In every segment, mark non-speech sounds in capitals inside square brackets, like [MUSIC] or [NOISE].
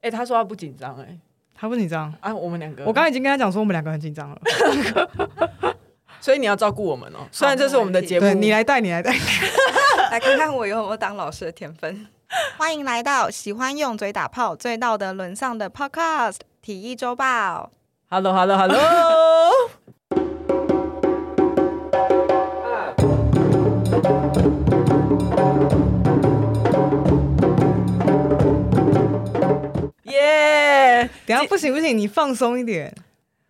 哎，他说他不紧张，哎，他不紧张啊。我们两个，我刚刚已经跟他讲说我们两个很紧张了，[LAUGHS] 所以你要照顾我们哦。虽然这是我们的节目，你来带，你来带，[LAUGHS] 来看看我有没有当老师的天分。欢迎来到喜欢用嘴打炮、醉到的沦丧的 Podcast 体育周报。Hello，Hello，Hello。[LAUGHS] 等下不行不行，你放松一点。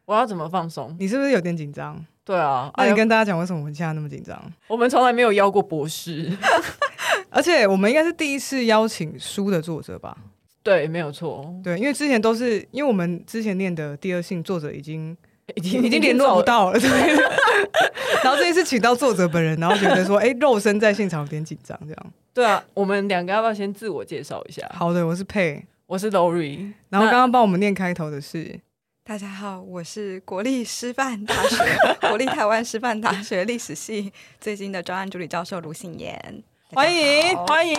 我要怎么放松？你是不是有点紧张？对啊，那你跟大家讲为什么我们现在那么紧张？我们从来没有邀过博士，[LAUGHS] 而且我们应该是第一次邀请书的作者吧？对，没有错。对，因为之前都是因为我们之前念的第二性作者已经已经已经联络不到了，对。[LAUGHS] 然后这一次请到作者本人，然后觉得说，哎，肉身在现场有点紧张，这样。对啊，我们两个要不要先自我介绍一下？好的，我是佩。我是 Lori，然后刚刚帮我们念开头的是，大家好，我是国立师范大学 [LAUGHS] 国立台湾师范大学历史系最新的专案助理教授卢信妍，欢迎欢迎，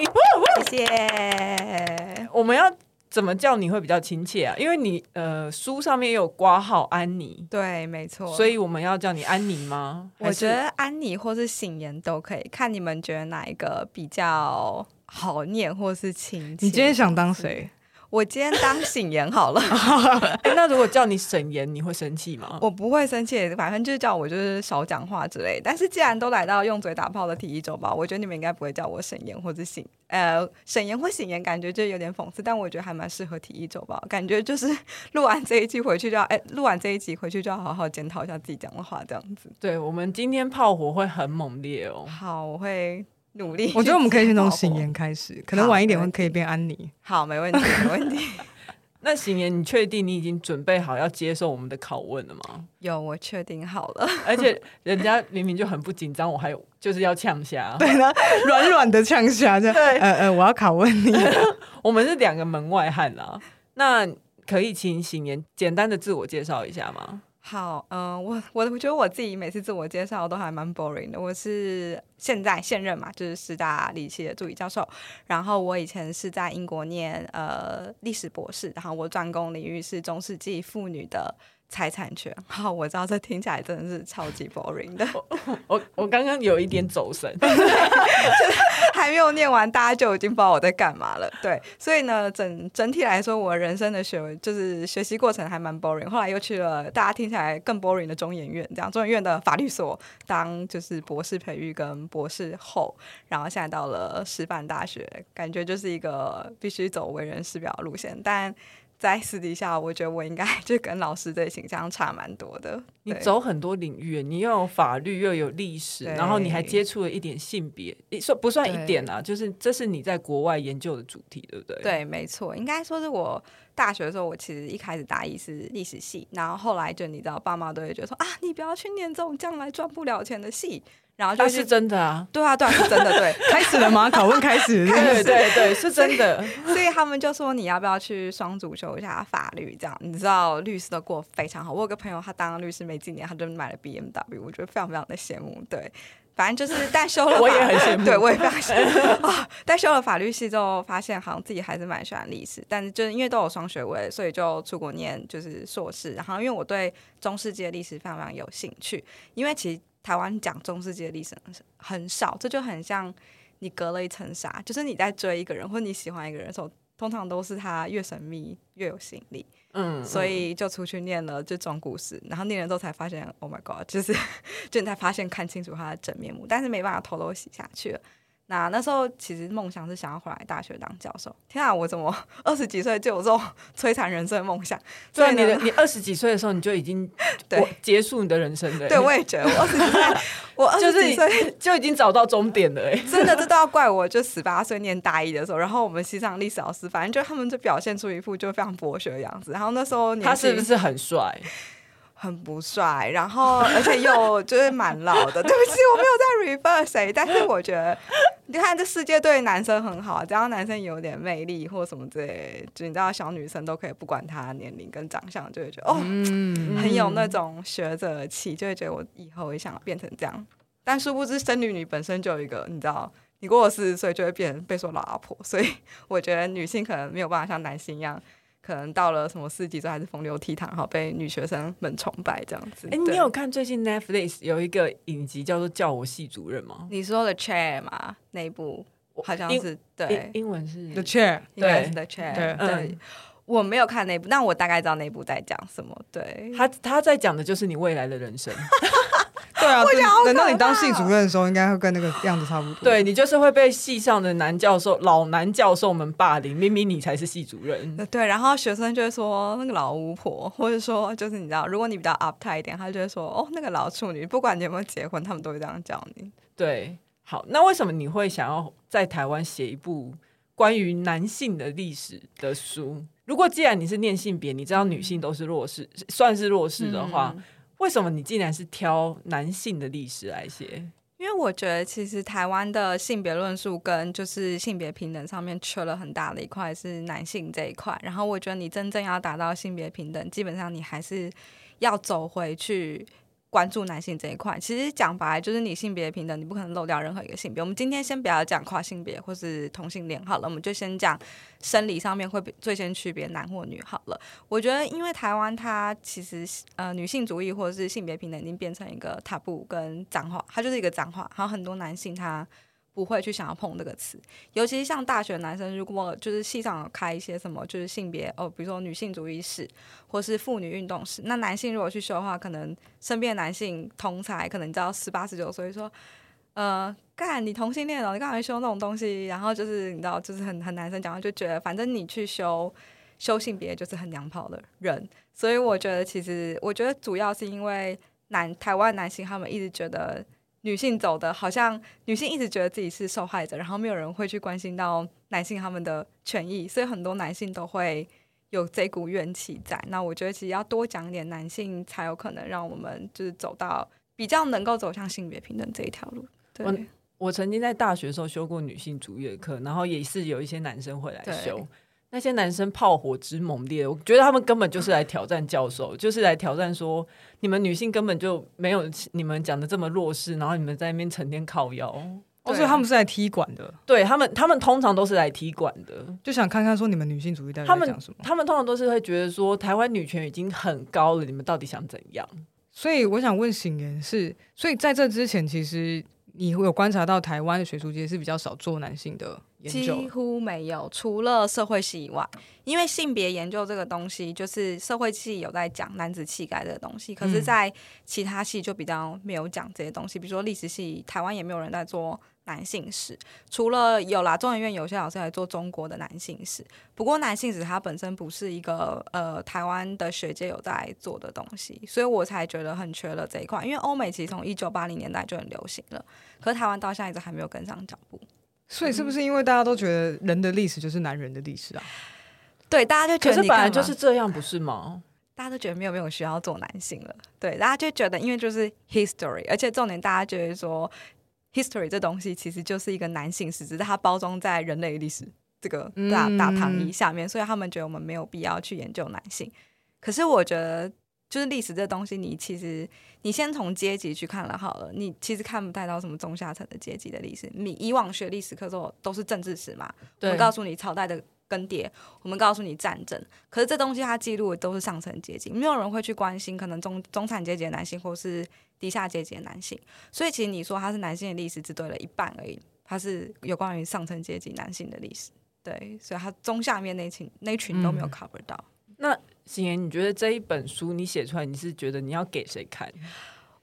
谢谢。我们要怎么叫你会比较亲切啊？因为你呃书上面有挂号安妮，对，没错，所以我们要叫你安妮吗？我觉得安妮或是醒妍都可以，看你们觉得哪一个比较好念，或是亲切。你今天想当谁？我今天当醒言好了欸。[LAUGHS] 那如果叫你沈言，你会生气吗？我不会生气，反正就是叫我就是少讲话之类。但是既然都来到用嘴打炮的体育周报，我觉得你们应该不会叫我沈言或者醒呃沈言或醒言，感觉就有点讽刺。但我觉得还蛮适合体育周报，感觉就是录完这一期回去就要哎录、欸、完这一集回去就要好好检讨一下自己讲的话，这样子。对，我们今天炮火会很猛烈哦。好，我会。努力，我觉得我们可以先从醒言开始，可能晚一点会可以变安妮。好，没问题，没问题。[LAUGHS] 那醒言，你确定你已经准备好要接受我们的拷问了吗？有，我确定好了。而且人家明明就很不紧张，我还有就是要呛下，[LAUGHS] 对呢，软软的呛下，这样。对，呃呃，我要拷问你。[LAUGHS] 我们是两个门外汉啊，那可以请醒言简单的自我介绍一下吗？好，嗯、我我我觉得我自己每次自我介绍都还蛮 boring 的。我是现在现任嘛，就是师大历史的助理教授。然后我以前是在英国念呃历史博士，然后我专攻领域是中世纪妇女的。财产权，[LAUGHS] 好，我知道这听起来真的是超级 boring 的。我 [LAUGHS] 我刚刚有一点走神，[LAUGHS] 还没有念完，大家就已经不知道我在干嘛了。对，所以呢，整整体来说，我人生的学就是学习过程还蛮 boring。后来又去了大家听起来更 boring 的中研院，这样中研院的法律所当就是博士培育跟博士后，然后现在到了师范大学，感觉就是一个必须走为人师表的路线，但。在私底下，我觉得我应该 [LAUGHS] 就跟老师的形象差蛮多的。你走很多领域，你又有法律，又有历史，然后你还接触了一点性别，算不算一点啊？就是这是你在国外研究的主题，对不对？对，没错，应该说是我大学的时候，我其实一开始大一是历史系，然后后来就你知道，爸妈都会觉得说啊，你不要去念这种将来赚不了钱的系。然后就是真的啊，对啊，对啊，是真的，对，[LAUGHS] 开始了吗？拷问开始，对 [LAUGHS] 对对，[LAUGHS] 是真的。所以，所以他们就说你要不要去双主修一下法律？这样你知道律师都过非常好。我有个朋友，他当律师没几年，他就买了 BMW，我觉得非常非常的羡慕。对，反正就是但修了，我也很羡慕，对我也非常羡慕啊。但修了法律系之后，发现好像自己还是蛮喜欢历史，但是就是因为都有双学位，所以就出国念就是硕士。然后因为我对中世纪的历史非常非常有兴趣，因为其实。台湾讲中世纪的历史很少，这就很像你隔了一层纱，就是你在追一个人或你喜欢一个人的时候，通常都是他越神秘越有吸引力。嗯，所以就出去念了这种故事，然后念了之后才发现，Oh my God，就是就你才发现看清楚他的真面目，但是没办法偷偷洗下去了。那那时候其实梦想是想要回来大学当教授。天啊，我怎么 [LAUGHS] 二十几岁就有这种 [LAUGHS] 摧残人生的梦想？对啊，你的你二十几岁的时候你就已经 [LAUGHS] 对结束你的人生了。对，我也觉得我二十几岁，我二十几岁就已经找到终点了。哎，真的，这都要怪我，就十八岁念大一的时候，然后我们西藏历史老师，反正就他们就表现出一副就非常博学的样子。然后那时候他是不是很帅？很不帅，然后而且又 [LAUGHS] 就是蛮老的。对不起，我没有在 refer 谁，但是我觉得，你看这世界对男生很好，只要男生有点魅力或什么之类，就你知道小女生都可以不管他年龄跟长相，就会觉得哦，嗯、很有那种学者气，就会觉得我以后也想变成这样。但殊不知生女女本身就有一个，你知道，你过了四十岁就会变成被说老阿婆，所以 [LAUGHS] 我觉得女性可能没有办法像男性一样。可能到了什么四级之后还是风流倜傥，好被女学生们崇拜这样子。哎、欸，你有看最近 Netflix 有一个影集叫做《叫我系主任》吗？你说的 Chair 吗？那一部好像是对，英文是 The Chair，对，The Chair，对。嗯我没有看那部，但我大概知道那部在讲什么。对，他他在讲的就是你未来的人生。[LAUGHS] 对啊，等到你当系主任的时候，应该会跟那个样子差不多。对，你就是会被系上的男教授、老男教授们霸凌，明明你才是系主任。对，然后学生就会说那个老巫婆，或者说就是你知道，如果你比较 uptight 一点，他就会说哦那个老处女，不管你有没有结婚，他们都会这样叫你。对，好，那为什么你会想要在台湾写一部关于男性的历史的书？如果既然你是念性别，你知道女性都是弱势，算是弱势的话，嗯，为什么你竟然是挑男性的历史来写？因为我觉得其实台湾的性别论述跟就是性别平等上面缺了很大的一块是男性这一块，然后我觉得你真正要达到性别平等，基本上你还是要走回去。关注男性这一块，其实讲白就是你性别平等，你不可能漏掉任何一个性别。我们今天先不要讲跨性别或是同性恋好了，我们就先讲生理上面会最先区别男或女好了。我觉得，因为台湾它其实呃女性主义或者是性别平等已经变成一个 taboo 跟脏话，它就是一个脏话，还有很多男性他。不会去想要碰这个词，尤其是像大学男生，如果就是系上开一些什么，就是性别哦，比如说女性主义史，或是妇女运动史，那男性如果去修的话，可能身边的男性同才可能你知道十八十九岁说，呃，干你同性恋哦，你干嘛修那种东西？然后就是你知道，就是很很男生讲就觉得，反正你去修修性别就是很娘炮的人，所以我觉得其实我觉得主要是因为男台湾男性他们一直觉得。女性走的好像女性一直觉得自己是受害者，然后没有人会去关心到男性他们的权益，所以很多男性都会有这股怨气在。那我觉得其实要多讲点男性，才有可能让我们就是走到比较能够走向性别平等这一条路。对，我，我曾经在大学的时候修过女性主义的课，然后也是有一些男生会来修。那些男生炮火之猛烈，我觉得他们根本就是来挑战教授，就是来挑战说你们女性根本就没有你们讲的这么弱势，然后你们在那边成天靠腰。哦，所以他们是来踢馆的。对他们，他们通常都是来踢馆的，就想看看说你们女性主义在讲什么。他们他们通常都是会觉得说台湾女权已经很高了，你们到底想怎样？所以我想问醒言是，所以在这之前，其实你会有观察到台湾的学术界是比较少做男性的。几乎没有，除了社会系以外，因为性别研究这个东西，就是社会系有在讲男子气概这个东西，可是，在其他系就比较没有讲这些东西。比如说历史系，台湾也没有人在做男性史，除了有啦，中研院有些老师来做中国的男性史。不过，男性史它本身不是一个呃台湾的学界有在做的东西，所以我才觉得很缺了这一块。因为欧美其实从一九八零年代就很流行了，可是台湾到现在一直还没有跟上脚步。所以是不是因为大家都觉得人的历史就是男人的历史啊？对，大家就觉得你本来就是这样，不是吗？大家都觉得没有没有需要做男性了。对，大家就觉得因为就是 history，而且重点大家觉得说 history 这东西其实就是一个男性史，只是它包装在人类历史这个大、嗯、大糖衣下面，所以他们觉得我们没有必要去研究男性。可是我觉得。就是历史这东西，你其实你先从阶级去看了好了，你其实看不太到什么中下层的阶级的历史。你以往学历史课时候都是政治史嘛，我们告诉你朝代的更迭，我们告诉你战争，可是这东西它记录的都是上层阶级，没有人会去关心可能中中产阶级的男性或是低下阶级的男性。所以其实你说他是男性的历史，只对了一半而已，它是有关于上层阶级男性的历史。对，所以他中下面那群那群都没有 cover 到。嗯、那行言，你觉得这一本书你写出来，你是觉得你要给谁看？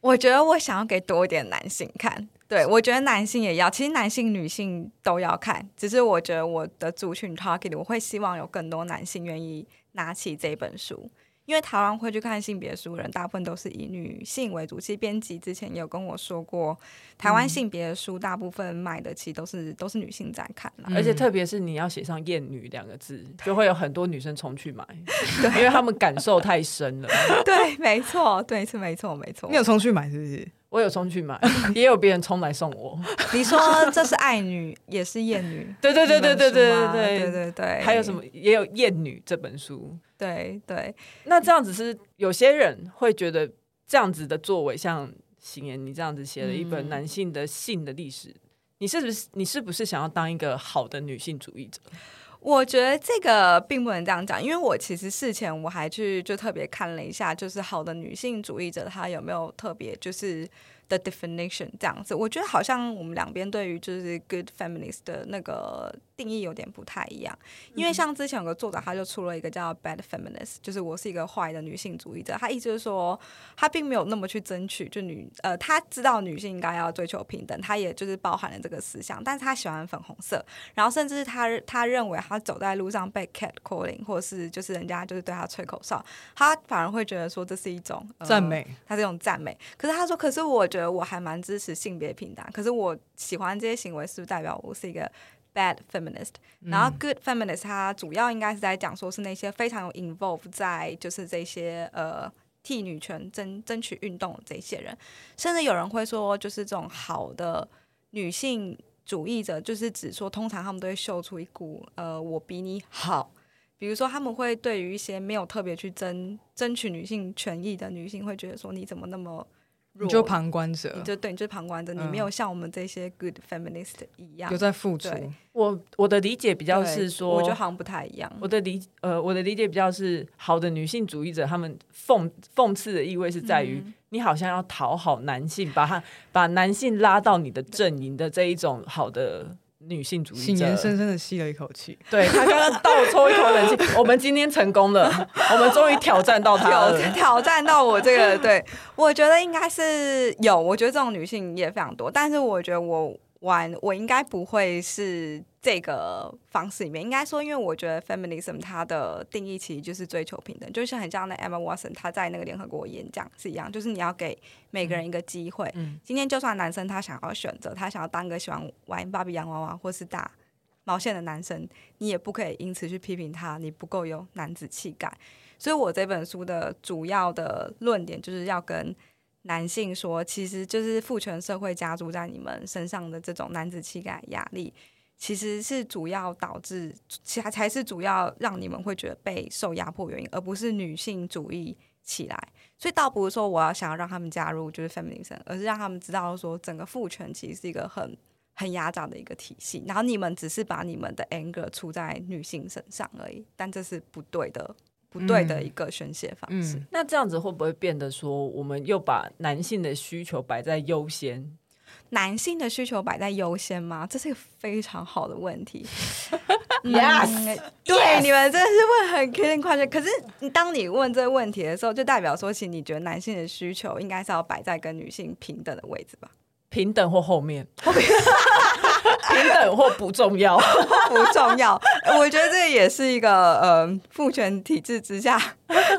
我觉得我想要给多一点男性看。对，我觉得男性也要，其实男性、女性都要看。只是我觉得我的族群 target，我会希望有更多男性愿意拿起这本书。因为台湾会去看性别书的人，大部分都是以女性为主。其实编辑之前也有跟我说过，台湾性别的书大部分买的其实都是都是女性在看，而且特别是你要写上“厌女”两个字，就会有很多女生冲去买，对，[LAUGHS] 因为他们感受太深了。[LAUGHS] 对，没错，对，是没错，没错。你有冲去买是不是？我有冲去买，也有别人冲来送我。[LAUGHS] 你说这是爱女，也是厌女？对对对对对对对对对对。还有什么？也有厌女这本书。对对。那这样子是有些人会觉得这样子的作为，像邢言你这样子写了一本男性的性的历史，嗯、你是不是你是不是想要当一个好的女性主义者？我觉得这个并不能这样讲，因为我其实事前我还去就特别看了一下，就是好的女性主义者她有没有特别就是。的 definition 这样子，我觉得好像我们两边对于就是 good feminist 的那个定义有点不太一样，因为像之前有个作者他就出了一个叫 bad feminist，就是我是一个坏的女性主义者，他意思就是说他并没有那么去争取就女呃，他知道女性应该要追求平等，他也就是包含了这个思想，但是他喜欢粉红色，然后甚至是他他认为他走在路上被 cat calling 或者是就是人家就是对他吹口哨，他反而会觉得说这是一种赞、呃、美，他是一种赞美，可是他说可是我。觉得我还蛮支持性别平等，可是我喜欢这些行为，是不是代表我是一个 bad feminist？、嗯、然后 good feminist，它主要应该是在讲说是那些非常有 involve 在就是这些呃替女权争争取运动的这些人，甚至有人会说，就是这种好的女性主义者，就是指说通常他们都会秀出一股呃我比你好，比如说他们会对于一些没有特别去争争取女性权益的女性，会觉得说你怎么那么。你就旁观者，你就对，你就旁观者，嗯，你没有像我们这些 good feminist 一样有在付出。我我的理解比较是说，我觉得好像不太一样。我的理呃，我的理解比较是好的女性主义者，他们讽讽刺的意味是在于，你好像要讨好男性，把他把男性拉到你的阵营的这一种好的。女性主义者，深深的吸了一口气，对，他刚刚倒抽一口冷气。[LAUGHS] 我们今天成功了，我们终于挑战到他了，挑战到我这个。对，我觉得应该是有，我觉得这种女性也非常多，但是我觉得我。玩，我应该不会是这个方式里面，应该说，因为我觉得 feminism 它的定义其实就是追求平等，就是很像那 Emma Watson 她在那个联合国演讲是一样，就是你要给每个人一个机会。嗯，今天就算男生他想要选择，他想要当个喜欢玩芭比洋娃娃或是打毛线的男生，你也不可以因此去批评他，你不够有男子气概。所以我这本书的主要的论点就是要跟。男性说，其实就是父权社会加诸在你们身上的这种男子气概压力，其实是主要导致，其实才是主要让你们会觉得被受压迫原因，而不是女性主义起来。所以倒不是说我要想要让他们加入就是 feminism，而是让他们知道说整个父权其实是一个很很压榨的一个体系，然后你们只是把你们的 anger 出在女性身上而已，但这是不对的。不对的一个宣泄方式。嗯嗯，那这样子会不会变得说，我们又把男性的需求摆在优先？男性的需求摆在优先吗？这是一个非常好的问题。[LAUGHS] Yes，嗯、对，yes! 你们真的是问很 killing question。可是当你问这个问题的时候，就代表说，其实你觉得男性的需求应该是要摆在跟女性平等的位置吧？平等或后面，平等或不重要，[LAUGHS] 不重要。我觉得这也是一个呃父权体制之下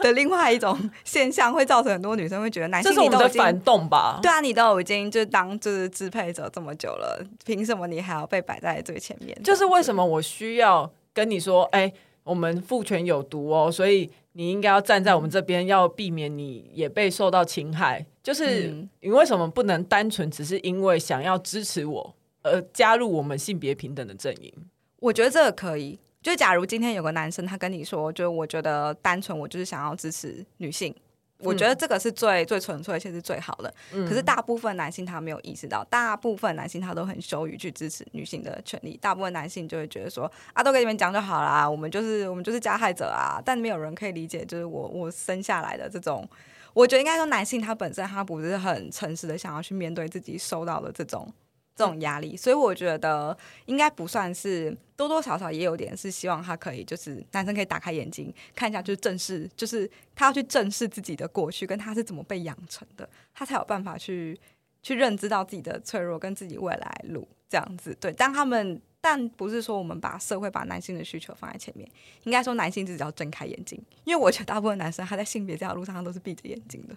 的另外一种现象，会造成很多女生会觉得男性你都这是我们的反动吧？对啊，你都已经就当就是支配者这么久了，凭什么你还要被摆在最前面？就是为什么我需要跟你说，哎、欸，我们父权有毒哦，所以。你应该要站在我们这边，要避免你也被受到侵害。就是你为什么不能单纯只是因为想要支持我而加入我们性别平等的阵营？我觉得这个可以。就假如今天有个男生他跟你说，就我觉得单纯我就是想要支持女性。我觉得这个是最最纯粹，且是最好的。可是大部分男性他没有意识到，大部分男性他都很羞于去支持女性的权利。大部分男性就会觉得说啊，都给你们讲就好啦，我们就是我们就是加害者啊。但没有人可以理解，就是我我生下来的这种，我觉得应该说男性他本身他不是很诚实的想要去面对自己受到的这种。这种压力，所以我觉得应该不算是多多少少也有点是希望他可以，就是男生可以打开眼睛看一下，就是正视，就是他要去正视自己的过去跟他是怎么被养成的，他才有办法去去认知到自己的脆弱跟自己未来路这样子。对，但他们但不是说我们把社会把男性的需求放在前面，应该说男性自己要睁开眼睛，因为我觉得大部分男生他在性别这条路上他都是闭着眼睛的。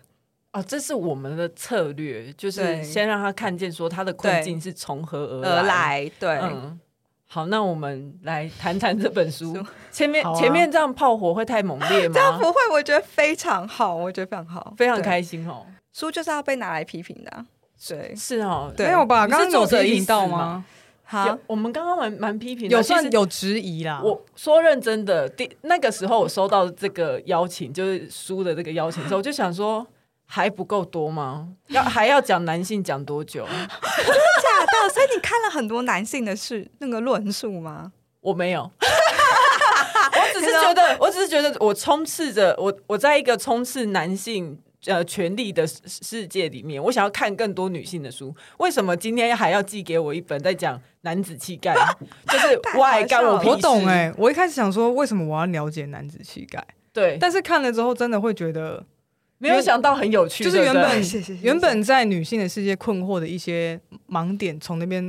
哦，这是我们的策略，就是先让他看见说他的困境是从何而来。而来，对，嗯，好，那我们来谈谈这本书。前面、啊、前面这样炮火会太猛烈吗？这样不会，我觉得非常好，我觉得非常好，非常开心哦。书就是要被拿来批评的、啊，对，是哦，对没有吧？刚刚有批评到吗？好，我们刚刚蛮蛮批评的，有算有质疑啦。我说认真的，第那个时候我收到这个邀请，就是书的这个邀请的时候，我就想说。还不够多吗？要还要讲男性讲多久？真的假的？所以你看了很多男性的事那个论述吗？我没有。[LAUGHS] 我只是觉得，我只是觉得，我充斥着我，我在一个充斥男性呃权利的世界里面，我想要看更多女性的书。为什么今天还要寄给我一本在讲男子气概？[LAUGHS] 就是我还干我我懂哎、欸，我一开始想说，为什么我要了解男子气概？对，但是看了之后，真的会觉得没有想到很有趣，就是原本原本在女性的世界困惑的一些盲点，从那边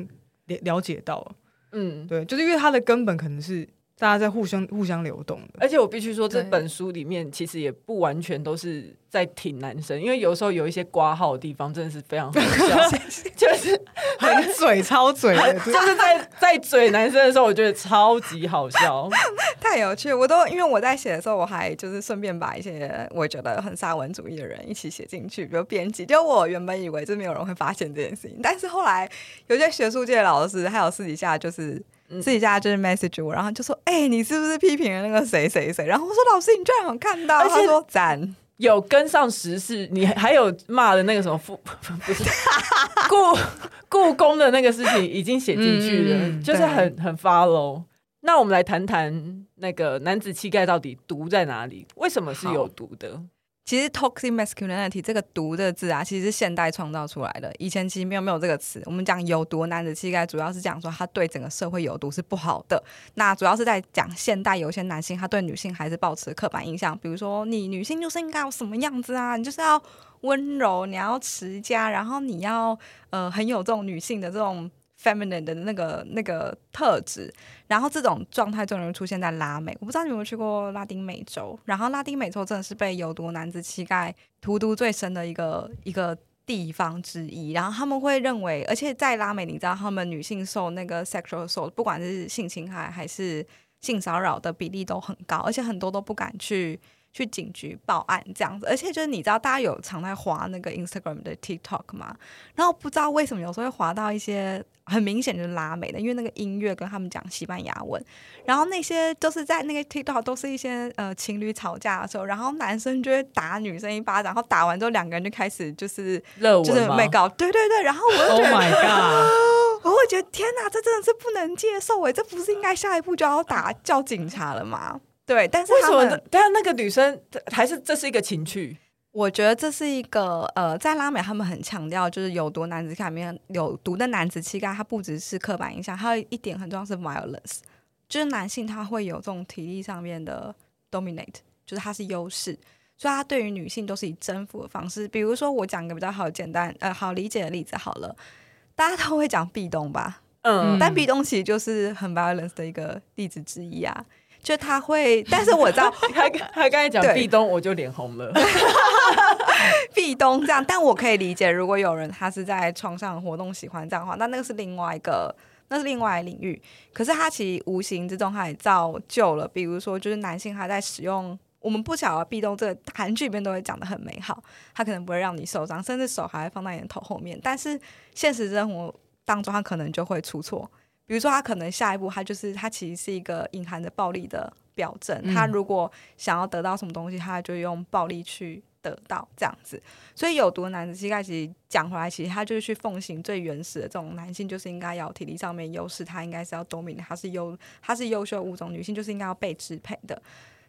了了解到了。嗯，对，就是因为它的根本可能是。大家在互相互相流动的，而且我必须说，这本书里面其实也不完全都是在挺男生，因为有时候有一些挂号的地方真的是非常好笑，[LAUGHS] 就是 [LAUGHS] 很嘴超嘴的，就是在在嘴男生的时候，我觉得超级好笑，[LAUGHS] 太有趣。我都因为我在写的时候，我还就是顺便把一些我觉得很沙文主义的人一起写进去，比如编辑。就我原本以为就没有人会发现这件事情，但是后来有些学术界的老师还有私底下就是。自己家就是 message 我，然后就说：“哎、欸，你是不是批评了那个谁谁谁？”然后我说：“老师，你居然有看到？”他说：“赞，有跟上时事。”你还有骂的那个什么副 [LAUGHS] 不是 [LAUGHS] 故故宫的那个事情已经写进去了，嗯、就是很很 follow。那我们来谈谈那个男子气概到底毒在哪里？为什么是有毒的？其实 toxic masculinity 这个“毒”的字啊，其实是现代创造出来的。以前其实没有没有这个词。我们讲有毒男子气概，主要是讲说他对整个社会有毒是不好的。那主要是在讲现代有些男性他对女性还是保持刻板印象，比如说你女性就是应该有什么样子啊，你就是要温柔，你要持家，然后你要呃很有这种女性的这种。Feminine 的那个那个特质，然后这种状态最容易出现在拉美。我不知道你有没有去过拉丁美洲，然后拉丁美洲真的是被有毒男子气概荼毒最深的一个一个地方之一。然后他们会认为，而且在拉美，你知道他们女性受那个 sexual assault，不管是性侵害还是性骚扰的比例都很高，而且很多都不敢去。去警局报案这样子，而且就是你知道，大家有常在滑那个 Instagram 的 TikTok 吗？然后不知道为什么有时候会滑到一些很明显就是拉美的，因为那个音乐跟他们讲西班牙文，然后那些就是在那个 TikTok 都是一些呃情侣吵架的时候，然后男生就会打女生一巴掌，然后打完之后两个人就开始就是热就是没搞，对对对，然后我就觉得 Oh my God，[LAUGHS] 我会觉得天哪，这真的是不能接受诶，这不是应该下一步就要打叫警察了吗？对，但是为什么？但是那个女生还是这是一个情趣？我觉得这是一个呃，在拉美他们很强调，就是有毒男子气概里面有毒的男子气概，它不只是刻板印象，还有一点很重要是 violence，就是男性他会有这种体力上面的 dominate，就是他是优势，所以他对于女性都是以征服的方式。比如说我讲一个比较好简单呃好理解的例子好了，大家都会讲壁咚吧，嗯，但壁咚其实就是很 violence 的一个例子之一啊。就他会，但是我知道 [LAUGHS] 他他刚才讲壁咚，我就脸红了。[LAUGHS] 壁咚这样，但我可以理解，如果有人他是在床上活动喜欢这样的话，那那个是另外一个，那是另外领域。可是他其实无形之中他也造就了，比如说就是男性他在使用，我们不晓得壁咚这个韩剧里面都会讲的很美好，他可能不会让你受伤，甚至手还会放在你的头后面，但是现实生活当中他可能就会出错。比如说，他可能下一步，他就是他其实是一个隐含着暴力的表征。嗯、他如果想要得到什么东西，他就用暴力去得到这样子。所以，有毒的男子气概其实讲回来，其实他就是去奉行最原始的这种男性，就是应该要体力上面优势，他应该是要 dominate，他是优，他是优秀物种，女性就是应该要被支配的。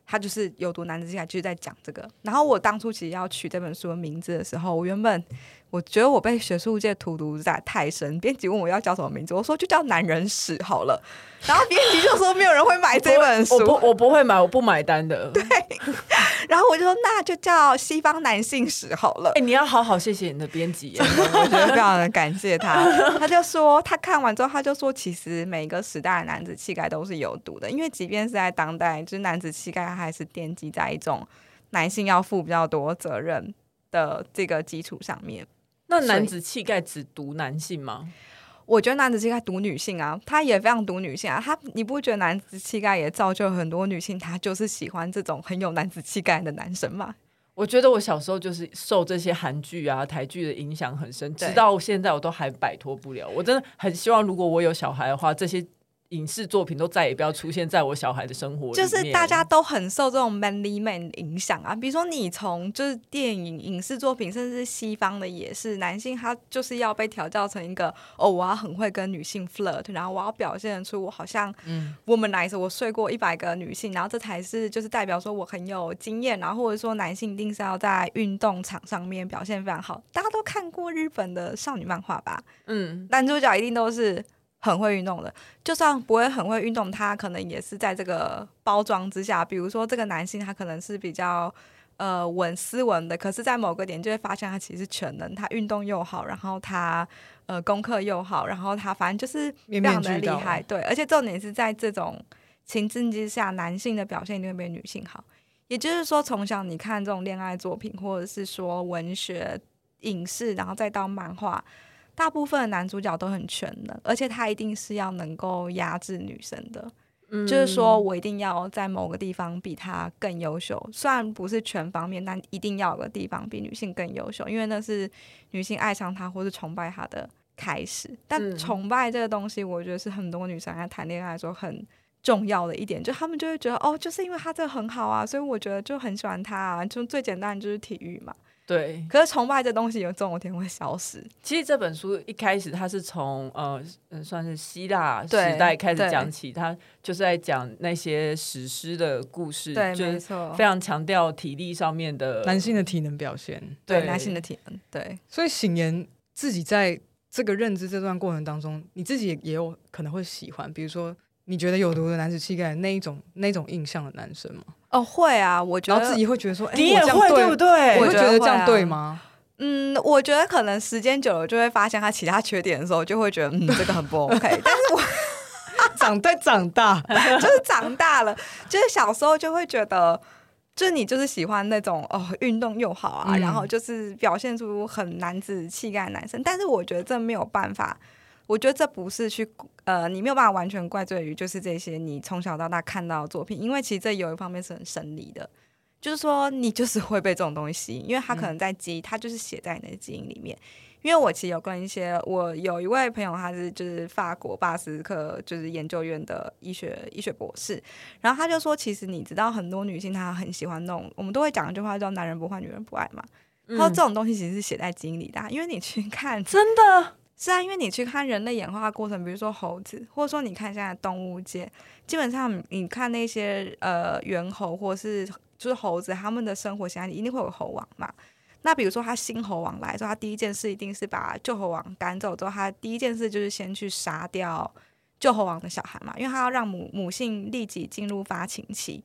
他就是有毒男子气概，就是在讲这个。然后我当初其实要取这本书的名字的时候，我原本。我觉得我被学术界荼毒在太深，编辑问我要叫什么名字，我说就叫男人史好了。然后编辑就说没有人会买这本书，我不，我不会买，我不买单的。对，然后我就说那就叫西方男性史好了。哎、欸，你要好好谢谢你的编辑，[LAUGHS] 我觉得非常的感谢他。他就说他看完之后，他就说其实每个时代的男子气概都是有毒的，因为即便是在当代，就是男子气概还是奠基在一种男性要负比较多责任的这个基础上面。那男子气概只读男性吗？我觉得男子气概读女性啊，他也非常读女性啊。他你不觉得男子气概也造就很多女性，她就是喜欢这种很有男子气概的男生吗？我觉得我小时候就是受这些韩剧啊、台剧的影响很深，直到现在我都还摆脱不了。我真的很希望，如果我有小孩的话，这些影视作品都再也不要出现在我小孩的生活里面。就是大家都很受这种 manly man 影响啊，比如说你从就是电影、影视作品，甚至是西方的也是，男性他就是要被调教成一个哦，我要很会跟女性 flirt，然后我要表现出我好像嗯，womanizer，我睡过一百个女性，然后这才是就是代表说我很有经验，然后或者说男性一定是要在运动场上面表现非常好。大家都看过日本的少女漫画吧？嗯，男主角一定都是。很会运动的，就算不会很会运动，他可能也是在这个包装之下。比如说，这个男性他可能是比较呃稳斯文的，可是，在某个点就会发现他其实全能，他运动又好，然后他呃功课又好，然后他反正就是非常的厉害。面面对，而且重点是在这种情境之下，男性的表现一定会比女性好。也就是说，从小你看这种恋爱作品，或者是说文学、影视，然后再到漫画。大部分的男主角都很全能，而且他一定是要能够压制女生的，嗯，就是说我一定要在某个地方比他更优秀，虽然不是全方面，但一定要有个地方比女性更优秀，因为那是女性爱上他或是崇拜他的开始。但崇拜这个东西，我觉得是很多女生在谈恋爱的时候很重要的一点，就他们就会觉得哦，就是因为他这个很好啊，所以我觉得就很喜欢他啊，就最简单就是体育嘛。对，可是崇拜这东西有总有一天会消失。其实这本书一开始它是从呃算是希腊时代开始讲起，它就是在讲那些史诗的故事，对，没错，非常强调体力上面的男性的体能表现，对，对男性的体能，对。所以醒言自己在这个认知这段过程当中，你自己也也有可能会喜欢，比如说。你觉得有毒的男子气概那一种那种印象的男生吗？哦，会啊，我觉得自己会觉得说，你也会对不对？我觉得这样对吗？嗯，我觉得可能时间久了就会发现他其他缺点的时候，就会觉得嗯，这个很不 [LAUGHS] OK。但是我长 [LAUGHS] 在长大，[LAUGHS] 就是长大了，就是小时候就会觉得，就是你就是喜欢那种哦，运动又好啊，嗯、然后就是表现出很男子气概的男生。但是我觉得这没有办法。我觉得这不是去呃，你没有办法完全怪罪于就是这些你从小到大看到的作品，因为其实这有一方面是很生理的，就是说你就是会被这种东西吸引，因为它可能在基因，它就是写在你的基因里面。因为我其实有跟一些我有一位朋友，他是就是法国巴斯克就是研究院的医学医学博士，然后他就说，其实你知道很多女性她很喜欢那种，我们都会讲一句话叫“男人不坏，女人不爱”嘛。他说这种东西其实是写在基因里的，因为你去看真的。是啊，因为你去看人类演化过程，比如说猴子，或者说你看现在动物界，基本上你看那些呃猿猴或是就是猴子，他们的生活现在一定会有猴王嘛。那比如说他新猴王来之后，他第一件事一定是把旧猴王赶走之后，他第一件事就是先去杀掉旧猴王的小孩嘛，因为他要让母母性立即进入发情期。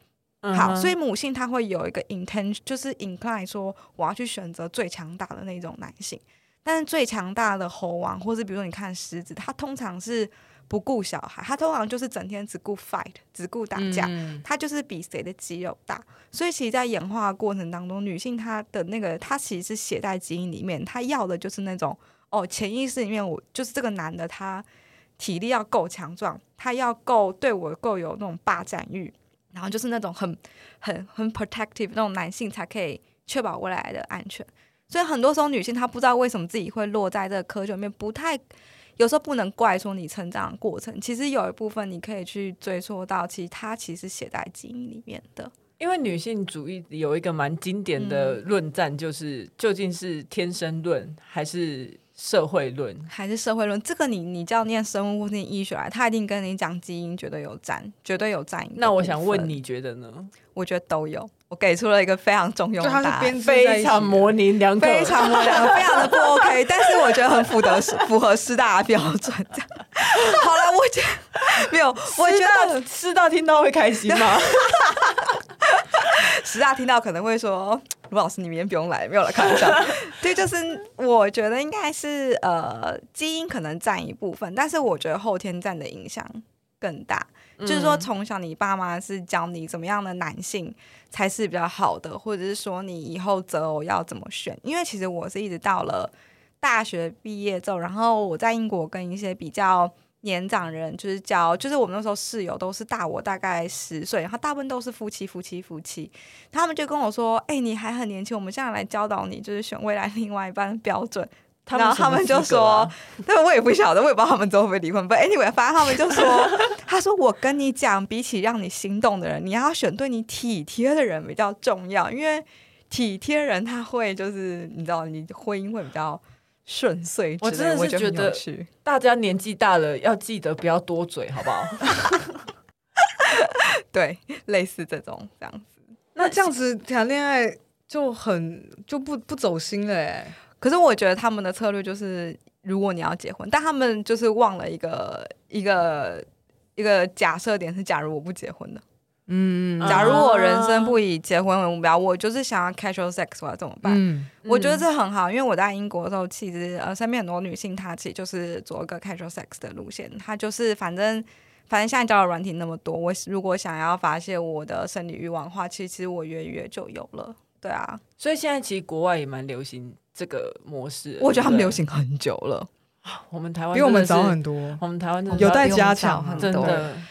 好，所以母性它会有一个 intention，就是 incline 说我要去选择最强大的那种男性。但是最强大的猴王，或是比如说你看狮子，它通常是不顾小孩，它通常就是整天只顾 fight，只顾打架，它就是比谁的肌肉大。所以其实，在演化过程当中，女性她的那个，她其实是写在基因里面，她要的就是那种哦，潜意识里面我就是这个男的，他体力要够强壮，他要够对我够有那种霸占欲，然后就是那种很很很 protective 那种男性才可以确保未来的安全。所以很多时候，女性她不知道为什么自己会落在这个窠臼里面，不太有时候不能怪说你成长的过程。其实有一部分你可以去追溯到，其实它其实写在基因里面的。因为女性主义有一个蛮经典的论战，就是、嗯、究竟是天生论还是社会论？还是社会论？这个你你叫念生物或念医学来，他一定跟你讲基因绝对有占，绝对有占。那我想问，你觉得呢？我觉得都有。我给出了一个非常中庸的答案，非常模棱两可，非常模棱两可，非常的不 OK。[LAUGHS] 但是我觉得很符合符合师大的标准。[LAUGHS] 好了，我觉得没有，我觉得师大听到会开心吗？[LAUGHS] 师大听到可能会说：“卢老师，你明天不用来，没有来看一下。”对，就是我觉得应该是呃，基因可能占一部分，但是我觉得后天占的影响更大。就是说，从小你爸妈是教你怎么样的男性才是比较好的，或者是说你以后择偶要怎么选？因为其实我是一直到了大学毕业之后，然后我在英国跟一些比较年长人就是教，就是我们那时候室友都是大我大概十岁，然后大部分都是夫妻夫妻夫妻，他们就跟我说：“哎、欸，你还很年轻，我们现在来教导你，就是选未来另外一半的标准。”然后他们就说，但我也不晓得，我也不知道他们最后会离婚。But anyway，反正他们就说，[LAUGHS] 他说我跟你讲，比起让你心动的人，你要选对你体贴的人比较重要，因为体贴人他会就是你知道，你婚姻会比较顺遂。我真的是觉得大家年纪大了要记得不要多嘴，好不好？[LAUGHS] 对，类似这种这样子。那这样子谈恋爱就很就不不走心了哎。可是我觉得他们的策略就是，如果你要结婚，但他们就是忘了一个一个一个假设点是，假如我不结婚的，嗯，假如我人生不以结婚为目标，我就是想要 casual sex，我要怎么办？嗯，我觉得这很好，因为我在英国的时候，其实呃身边很多女性，她其实就是走一个 casual sex 的路线，她就是反正反正现在交友软体那么多，我如果想要发泄我的生理欲望的话，其实我约约就有了，对啊，所以现在其实国外也蛮流行。这个模式，我觉得他们流行很久了。我们台湾比我们早很多，我们台湾有待加强很多。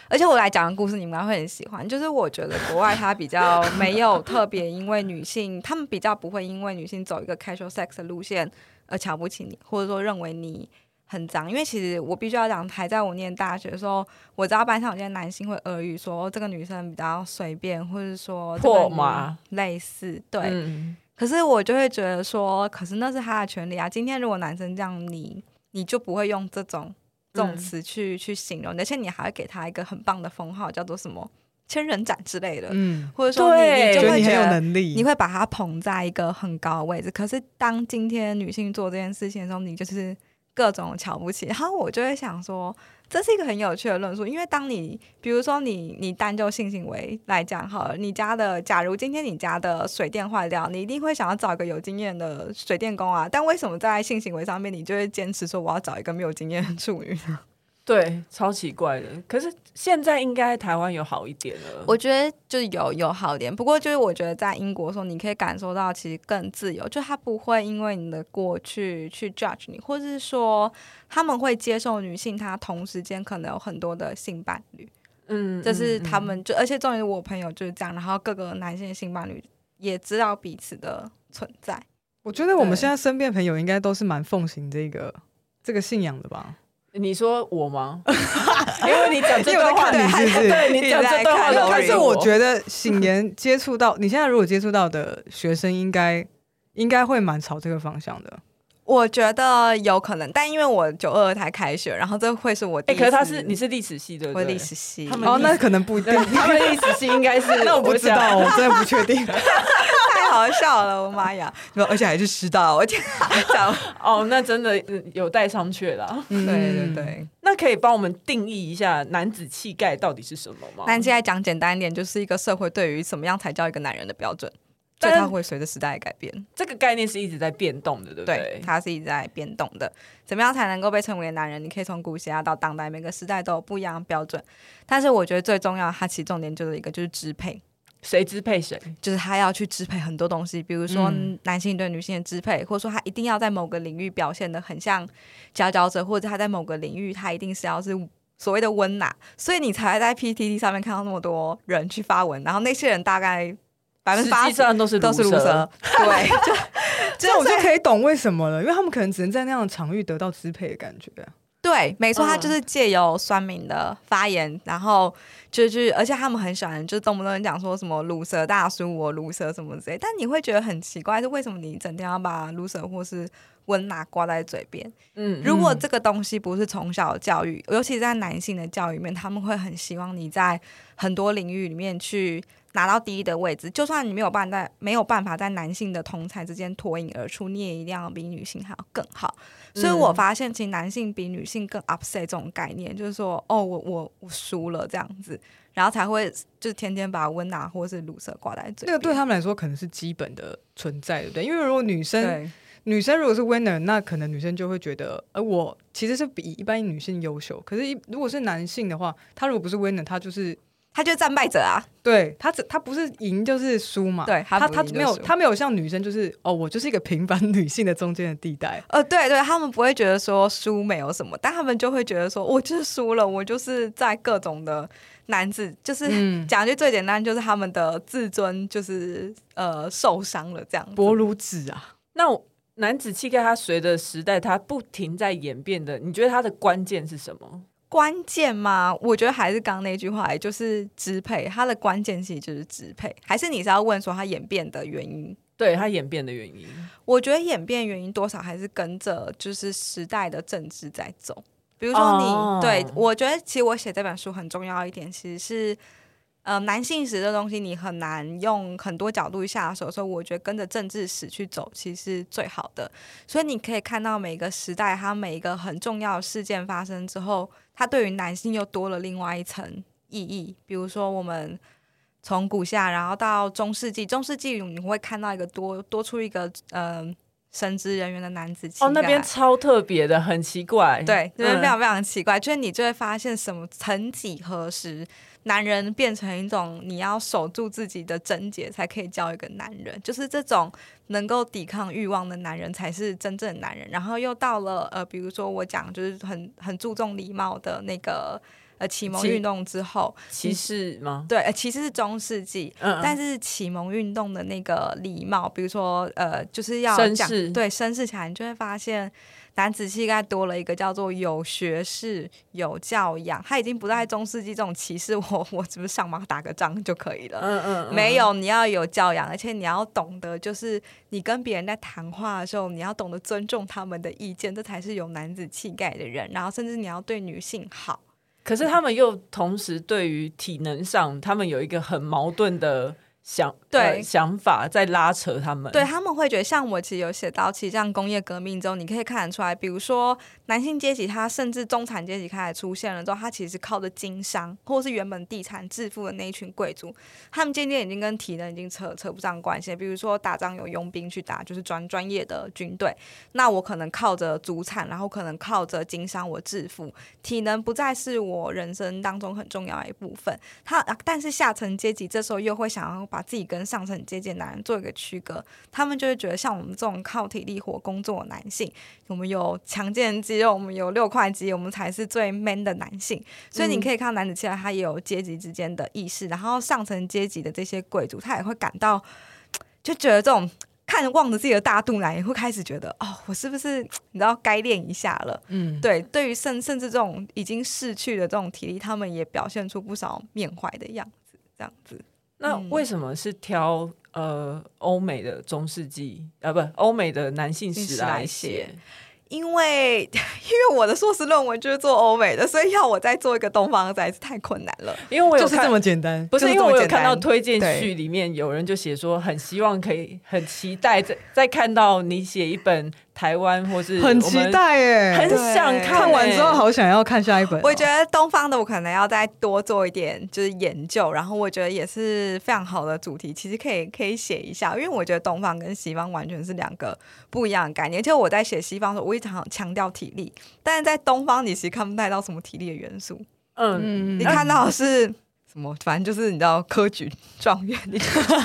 而且我来讲个故事，你们会很喜欢。就是我觉得国外它比较没有特别，因为女性，他们比较不会因为女性走一个 casual sex 的路线而瞧不起你，或者说认为你很脏。因为其实我必须要讲，还在我念大学的时候，我知道班上有些男性会耳语说这个女生比较随便，或者说破马类似，对。嗯可是我就会觉得说，可是那是他的权利啊。今天如果男生这样你，你你就不会用这种这种词去、嗯、去形容，而且你还会给他一个很棒的封号，叫做什么千人斩之类的。嗯，或者说你你就会觉得很有能力，你会把他捧在一个很高的位置。可是当今天女性做这件事情的时候，你就是各种瞧不起。然后我就会想说。这是一个很有趣的论述，因为当你比如说你你单就性行为来讲好了，你家的假如今天你家的水电坏掉，你一定会想要找一个有经验的水电工啊，但为什么在性行为上面你就会坚持说我要找一个没有经验的处女呢？对，超奇怪的。可是现在应该台湾有好一点了。我觉得就是有有好一点，不过就是我觉得在英国的时候，你可以感受到其实更自由，就他不会因为你的过去去 judge 你，或者是说他们会接受女性，她同时间可能有很多的性伴侣。嗯，这是他们就，而且重点是我朋友就是这样，然后各个男性的性伴侣也知道彼此的存在。我觉得我们现在身边朋友应该都是蛮奉行这个这个信仰的吧。你说我吗？[LAUGHS] 因为你讲这段话，你是不是？对，你讲这段话，但是我觉得醒言接触到 [LAUGHS] 你现在如果接触到的学生应，应该应该会蛮朝这个方向的。我觉得有可能，但因为我九二才开学，然后这会是我第一次。哎、欸，可是他是你是历史系的，对，历史系。他们哦，那可能不一定。他们历史系应该是，[LAUGHS] 那我不知道，我真的不确定。[LAUGHS] 太好笑了，我妈呀！而且还是师大，我天，讲 [LAUGHS] 哦，那真的有待商榷了。嗯、对对对，那可以帮我们定义一下男子气概到底是什么吗？男子气概讲简单一点，就是一个社会对于什么样才叫一个男人的标准。但它会随着时代改变，这个概念是一直在变动的，对不对？对，它是一直在变动的。怎么样才能够被称为男人？你可以从古希腊到当代，每个时代都有不一样的标准。但是我觉得最重要，它其实重点就是一个，就是支配。谁支配谁？就是他要去支配很多东西，比如说男性对女性的支配，嗯、或者说他一定要在某个领域表现的很像佼佼者，或者他在某个领域他一定是要是所谓的温拿，所以你才会在 PTT 上面看到那么多人去发文，然后那些人大概。百分之八十都是都是卢蛇，[LAUGHS] 对，[LAUGHS] 就这我就可以懂为什么了，因为他们可能只能在那样的场域得到支配的感觉。对，没错，他就是借由酸民的发言，然后就是，而且他们很喜欢，就动不动讲说什么鲁蛇大叔，我鲁蛇什么之类。但你会觉得很奇怪，是为什么你整天要把鲁蛇或是温拿挂在嘴边？嗯，如果这个东西不是从小教育，尤其在男性的教育里面，他们会很希望你在很多领域里面去。拿到第一的位置，就算你没有办法在没有办法在男性的同才之间脱颖而出，你也一定要比女性还要更好。嗯、所以我发现，其实男性比女性更 upset 这种概念，就是说，哦，我我我输了这样子，然后才会就是天天把温拿或是鲁蛇挂在嘴边。这个对他们来说可能是基本的存在，对不对？因为如果女生女生如果是 winner，那可能女生就会觉得，呃，我其实是比一般女性优秀。可是，一如果是男性的话，他如果不是 winner，他就是。他就是战败者啊！对他只他不是赢就是输嘛。对他他没有他没有像女生就是哦，我就是一个平凡女性的中间的地带。呃，对对，他们不会觉得说输没有什么，但他们就会觉得说我就是输了，我就是在各种的男子，就是讲句最简单，就是他们的自尊就是呃受伤了这样。薄如纸啊！那我男子气概它随着时代它不停在演变的，你觉得它的关键是什么？关键吗？我觉得还是刚刚那句话，也就是支配。它的关键其实就是支配，还是你是要问说它演变的原因？对，它演变的原因，我觉得演变原因多少还是跟着就是时代的政治在走。比如说你、哦、对，我觉得其实我写这本书很重要一点，其实是。呃，男性史这东西你很难用很多角度下手，所以我觉得跟着政治史去走其实是最好的。所以你可以看到每个时代，它每一个很重要的事件发生之后，它对于男性又多了另外一层意义。比如说，我们从古夏，然后到中世纪，中世纪你会看到一个多多出一个嗯神职人员的男子气概。哦，那边超特别的，很奇怪。对，那边非常非常奇怪，嗯、就是你就会发现什么，曾几何时。男人变成一种你要守住自己的贞洁才可以叫一个男人，就是这种能够抵抗欲望的男人才是真正的男人。然后又到了呃，比如说我讲就是很很注重礼貌的那个呃启蒙运动之后，骑士吗？对，呃，其实是中世纪，嗯嗯，但是启蒙运动的那个礼貌，比如说呃，就是要讲对，绅士起来，你就会发现。男子气概多了一个叫做有学识、有教养，他已经不在中世纪这种歧视我，我只是上马打个仗就可以了。嗯嗯，嗯，没有，你要有教养，而且你要懂得，就是你跟别人在谈话的时候，你要懂得尊重他们的意见，这才是有男子气概的人。然后，甚至你要对女性好。可是他们又同时对于体能上，他们有一个很矛盾的。想对、呃、想法在拉扯他们，对他们会觉得，像我其实有写到，其实像工业革命之后，你可以看得出来，比如说男性阶级，他甚至中产阶级开始出现了之后，他其实靠着经商或是原本地产致富的那一群贵族，他们渐渐已经跟体能已经扯扯不上关系。比如说打仗有佣兵去打，就是专专业的军队，那我可能靠着祖产，然后可能靠着经商我致富，体能不再是我人生当中很重要的一部分。他但是下层阶级这时候又会想要把把自己跟上层阶级男人做一个区隔，他们就会觉得像我们这种靠体力活工作的男性，我们有强健肌肉，我们有六块肌，我们才是最 man 的男性。所以你可以看到男子气概，他也有阶级之间的意识。然后上层阶级的这些贵族，他也会感到就觉得这种看望着自己的大肚腩，也会开始觉得哦，我是不是你知道该练一下了？嗯，对。对于甚甚至这种已经逝去的这种体力，他们也表现出不少缅怀的样子，这样子。那为什么是挑呃欧美的中世纪啊，不欧美的男性史来写？因为 [LAUGHS] 因为我的硕士论文就是做欧美的，所以要我再做一个东方实在是太困难了。因为就是这么简单，不是因为我有看到推荐序里面有人就写说，很希望可以很期待再再看到你写一本。台湾或是很期待耶，很想看，看完之后好想要看下一本。我觉得东方的我可能要再多做一点就是研究，然后我觉得也是非常好的主题，其实可以可以写一下，因为我觉得东方跟西方完全是两个不一样的概念。而且我在写西方的时候，我一直很强调体力，但是在东方你其实看不太到什么体力的元素。嗯，你看到是什么？反正就是你知道科举状元。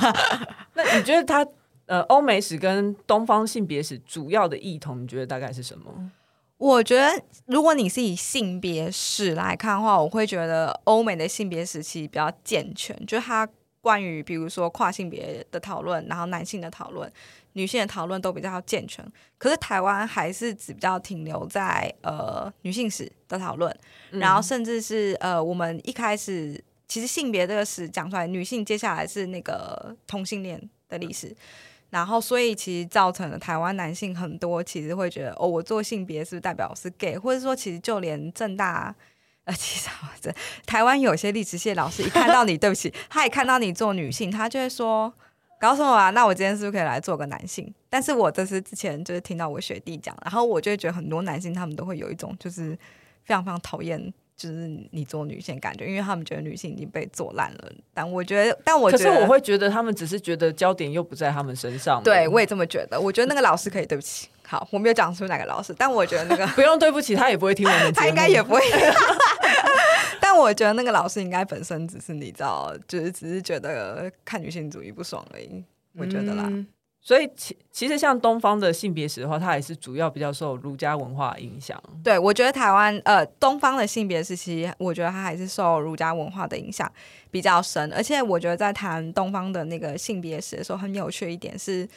[LAUGHS] 那你觉得他？呃，欧美史跟东方性别史主要的异同，你觉得大概是什么？我觉得，如果你是以性别史来看的话，我会觉得欧美的性别史其实比较健全，就是它关于比如说跨性别的讨论，然后男性的讨论、女性的讨论都比较健全。可是台湾还是只比较停留在呃女性史的讨论，然后甚至是呃我们一开始其实性别这个史讲出来，女性接下来是那个同性恋的历史。然后，所以其实造成了台湾男性很多其实会觉得，哦，我做性别是不是代表我是 gay？或者说，其实就连正大，呃，其实这台湾有些历史系老师一看到你，[LAUGHS] 对不起，他一看到你做女性，他就会说，搞什么啊？那我今天是不是可以来做个男性？但是我这是之前就是听到我学弟讲，然后我就会觉得很多男性他们都会有一种就是非常非常讨厌。就是你做女性感觉，因为他们觉得女性已经被做烂了。但我觉得，但我觉得可是我会觉得他们只是觉得焦点又不在他们身上。对，我也这么觉得。我觉得那个老师可以对不起，好，我没有讲出哪个老师，但我觉得那个 [LAUGHS] 不用对不起，他也不会听我们，[LAUGHS] 他应该也不会。[LAUGHS] 但我觉得那个老师应该本身只是你知道，就是只是觉得看女性主义不爽而已。我觉得啦。嗯所以其其实像东方的性别史的话，它也是主要比较受儒家文化影响。对，我觉得台湾呃东方的性别史，其实我觉得它还是受儒家文化的影响比较深。而且我觉得在谈东方的那个性别史的时候，很有趣一点是，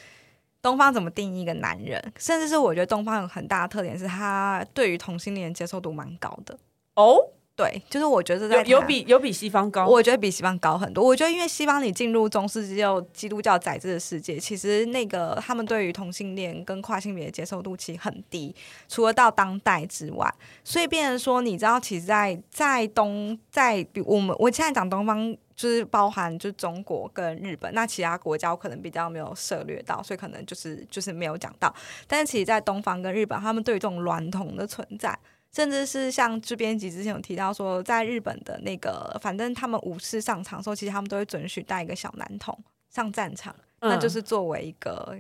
东方怎么定义一个男人，甚至是我觉得东方有很大的特点是，他对于同性恋接受度蛮高的哦。对，就是我觉得在有有比有比西方高，我觉得比西方高很多。我觉得因为西方你进入中世纪基督教宰制的世界，其实那个他们对于同性恋跟跨性别的接受度其实很低，除了到当代之外，所以变成说，你知道，其实在，在在东在比我们我现在讲东方，就是包含就是中国跟日本，那其他国家我可能比较没有涉略到，所以可能就是就是没有讲到。但是其实，在东方跟日本，他们对于这种娈童的存在。甚至是像制编辑之前有提到说，在日本的那个，反正他们武士上场的时候，其实他们都会准许带一个小男童上战场，嗯、那就是作为一个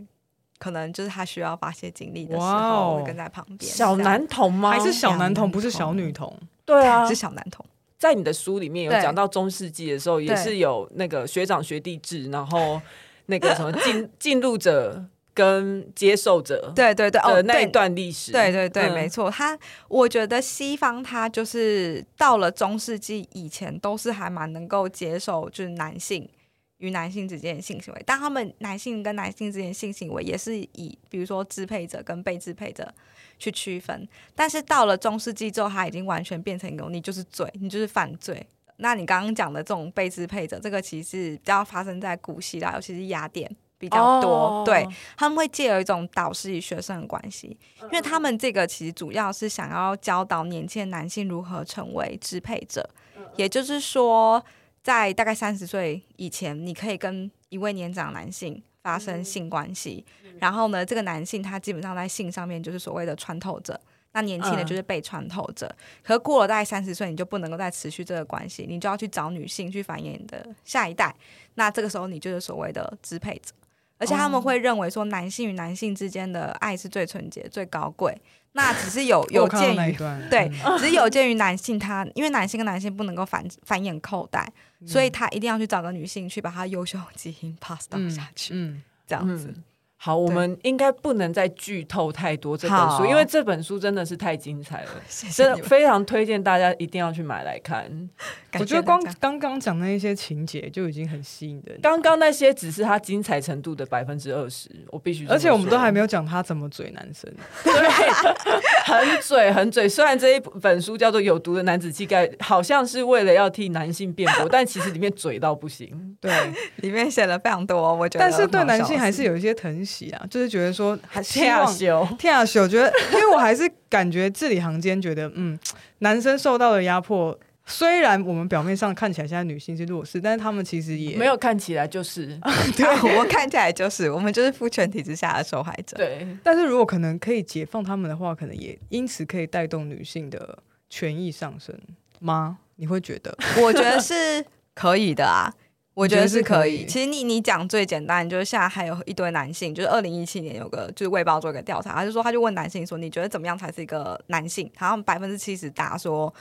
可能就是他需要发泄精力的时候，会跟在旁边。小男童吗？还是小男童？不是小女童？对啊，是小男童。在你的书里面有讲到中世纪的时候，也是有那个学长学弟制，然后那个什么进 [LAUGHS] 进入者。跟接受者，对对对，哦，那一段历史，对对对，没错。他，我觉得西方他就是到了中世纪以前，都是还蛮能够接受，就是男性与男性之间的性行为。但他们男性跟男性之间的性行为也是以，比如说支配者跟被支配者去区分。但是到了中世纪之后，他已经完全变成一个，你就是罪，你就是犯罪。那你刚刚讲的这种被支配者，这个其实比较发生在古希腊，尤其是雅典。比较多，oh. 对，他们会借有一种导师与学生的关系，因为他们这个其实主要是想要教导年轻的男性如何成为支配者，也就是说，在大概三十岁以前，你可以跟一位年长男性发生性关系，然后呢，这个男性他基本上在性上面就是所谓的穿透者，那年轻的就是被穿透者，可是过了大概三十岁，你就不能够再持续这个关系，你就要去找女性去繁衍你的下一代，那这个时候你就是所谓的支配者。而且他们会认为说，男性与男性之间的爱是最纯洁、最高贵。那只是有 [LAUGHS] 有鉴于对，只是有鉴于男性他，因为男性跟男性不能够繁繁衍后代，所以他一定要去找个女性去把他优秀基因 pass down 下去，嗯，这样子。好，我们应该不能再剧透太多这本书，因为这本书真的是太精彩了，[LAUGHS] 谢谢真的非常推荐大家一定要去买来看。[LAUGHS] 我觉得光刚刚讲那一些情节就已经很吸引人，刚刚那些只是他精彩程度的百分之二十，我必须。而且我们都还没有讲他怎么嘴男生，[LAUGHS] 对，很嘴很嘴。虽然这一本书叫做《有毒的男子气概》，好像是为了要替男性辩驳，但其实里面嘴到不行。对，里面写了非常多，我觉得。但是对男性还是有一些疼惜啊，就是觉得说 [LAUGHS] 还希望天啊，天啊，觉得，因为我还是感觉字里行间觉得，嗯，男生受到的压迫。虽然我们表面上看起来现在女性是弱势，但是他们其实也没有看起来就是，[LAUGHS] 对，我们看起来就是，我们就是父权体制下的受害者。对，但是如果可能可以解放他们的话，可能也因此可以带动女性的权益上升吗？你会觉得？我觉得是可以的啊，我觉得是可以。其实你你讲最简单，就是现在还有一堆男性，就是二零一七年有个就是卫报做一个调查，他就说他就问男性说，你觉得怎么样才是一个男性？好像百分之七十答说。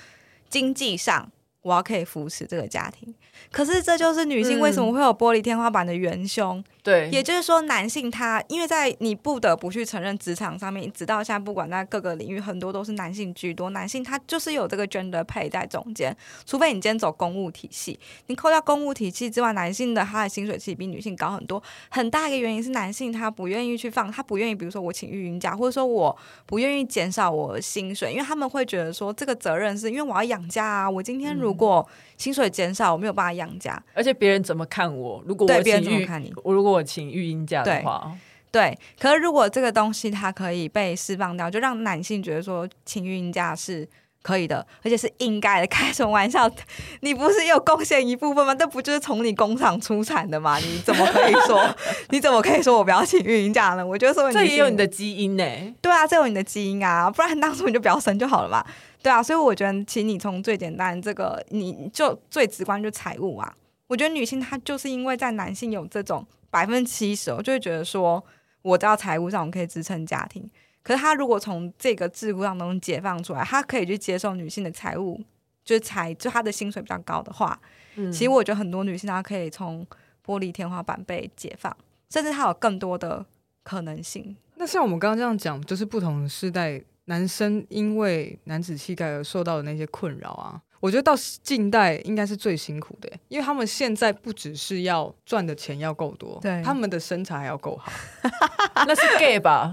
经济上，我要可以扶持这个家庭。可是这就是女性为什么会有玻璃天花板的元凶。嗯对，也就是说，男性他因为在你不得不去承认职场上面，直到现在，不管在各个领域，很多都是男性居多。男性他就是有这个 gender pay 在中间，除非你今天走公务体系，你扣掉公务体系之外，男性的他的薪水其实比女性高很多。很大一个原因是男性他不愿意去放，他不愿意，比如说我请育婴假，或者说我不愿意减少我的薪水，因为他们会觉得说这个责任是因为我要养家啊。我今天如果薪水减少，我没有办法养家，而且别人怎么看我？如果我请育，我如果我请育婴假的话，对，可是如果这个东西它可以被释放掉，就让男性觉得说请育婴假是可以的，而且是应该的。开什么玩笑？你不是有贡献一部分吗？这不就是从你工厂出产的吗？[LAUGHS] 你怎么可以说？你怎么可以说我不要请育婴假呢？我觉得说这也有你的基因呢。对啊，这有你的基因啊，不然当初你就不要生就好了嘛。对啊，所以我觉得，请你从最简单这个，你就最直观就财务啊。我觉得女性她就是因为在男性有这种百分之七十，我就会觉得说，我在财务上我可以支撑家庭。可是他如果从这个桎梏当中解放出来，他可以去接受女性的财务，就是财就他的薪水比较高的话，嗯，其实我觉得很多女性她可以从玻璃天花板被解放，甚至她有更多的可能性。那像我们刚刚这样讲，就是不同的世代。男生因为男子气概而受到的那些困扰啊，我觉得到近代应该是最辛苦的，因为他们现在不只是要赚的钱要够多，对，他们的身材还要够好，[LAUGHS] 那是 gay 吧？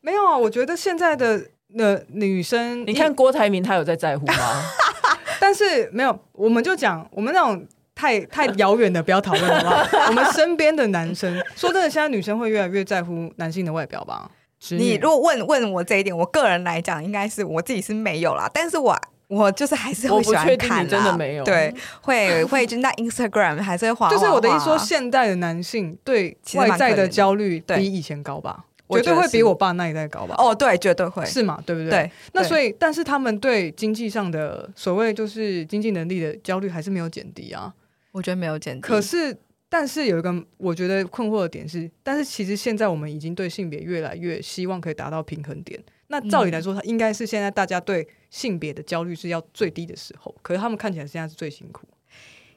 没有啊，我觉得现在的的女生，你看郭台铭他有在在乎吗？[LAUGHS] 但是没有，我们就讲我们那种太太遥远的不要讨论好不好，[LAUGHS] 我们身边的男生，说真的，现在女生会越来越在乎男性的外表吧？你如果问问我这一点，我个人来讲，应该是我自己是没有啦，但是我。我就是还是会喜欢看，真的没有对，会 [LAUGHS] 会就那 Instagram 还是会滑，就是我的意思说，现代的男性对外在的焦虑比以前高吧？绝对会比我爸那一代高吧？哦，对，绝对会是嘛？对不对？对。那所以，但是他们对经济上的所谓就是经济能力的焦虑还是没有减低啊？我觉得没有减低。可是，但是有一个我觉得困惑的点是，但是其实现在我们已经对性别越来越希望可以达到平衡点。那照理来说，他应该是现在大家对性别的焦虑是要最低的时候，可是他们看起来现在是最辛苦。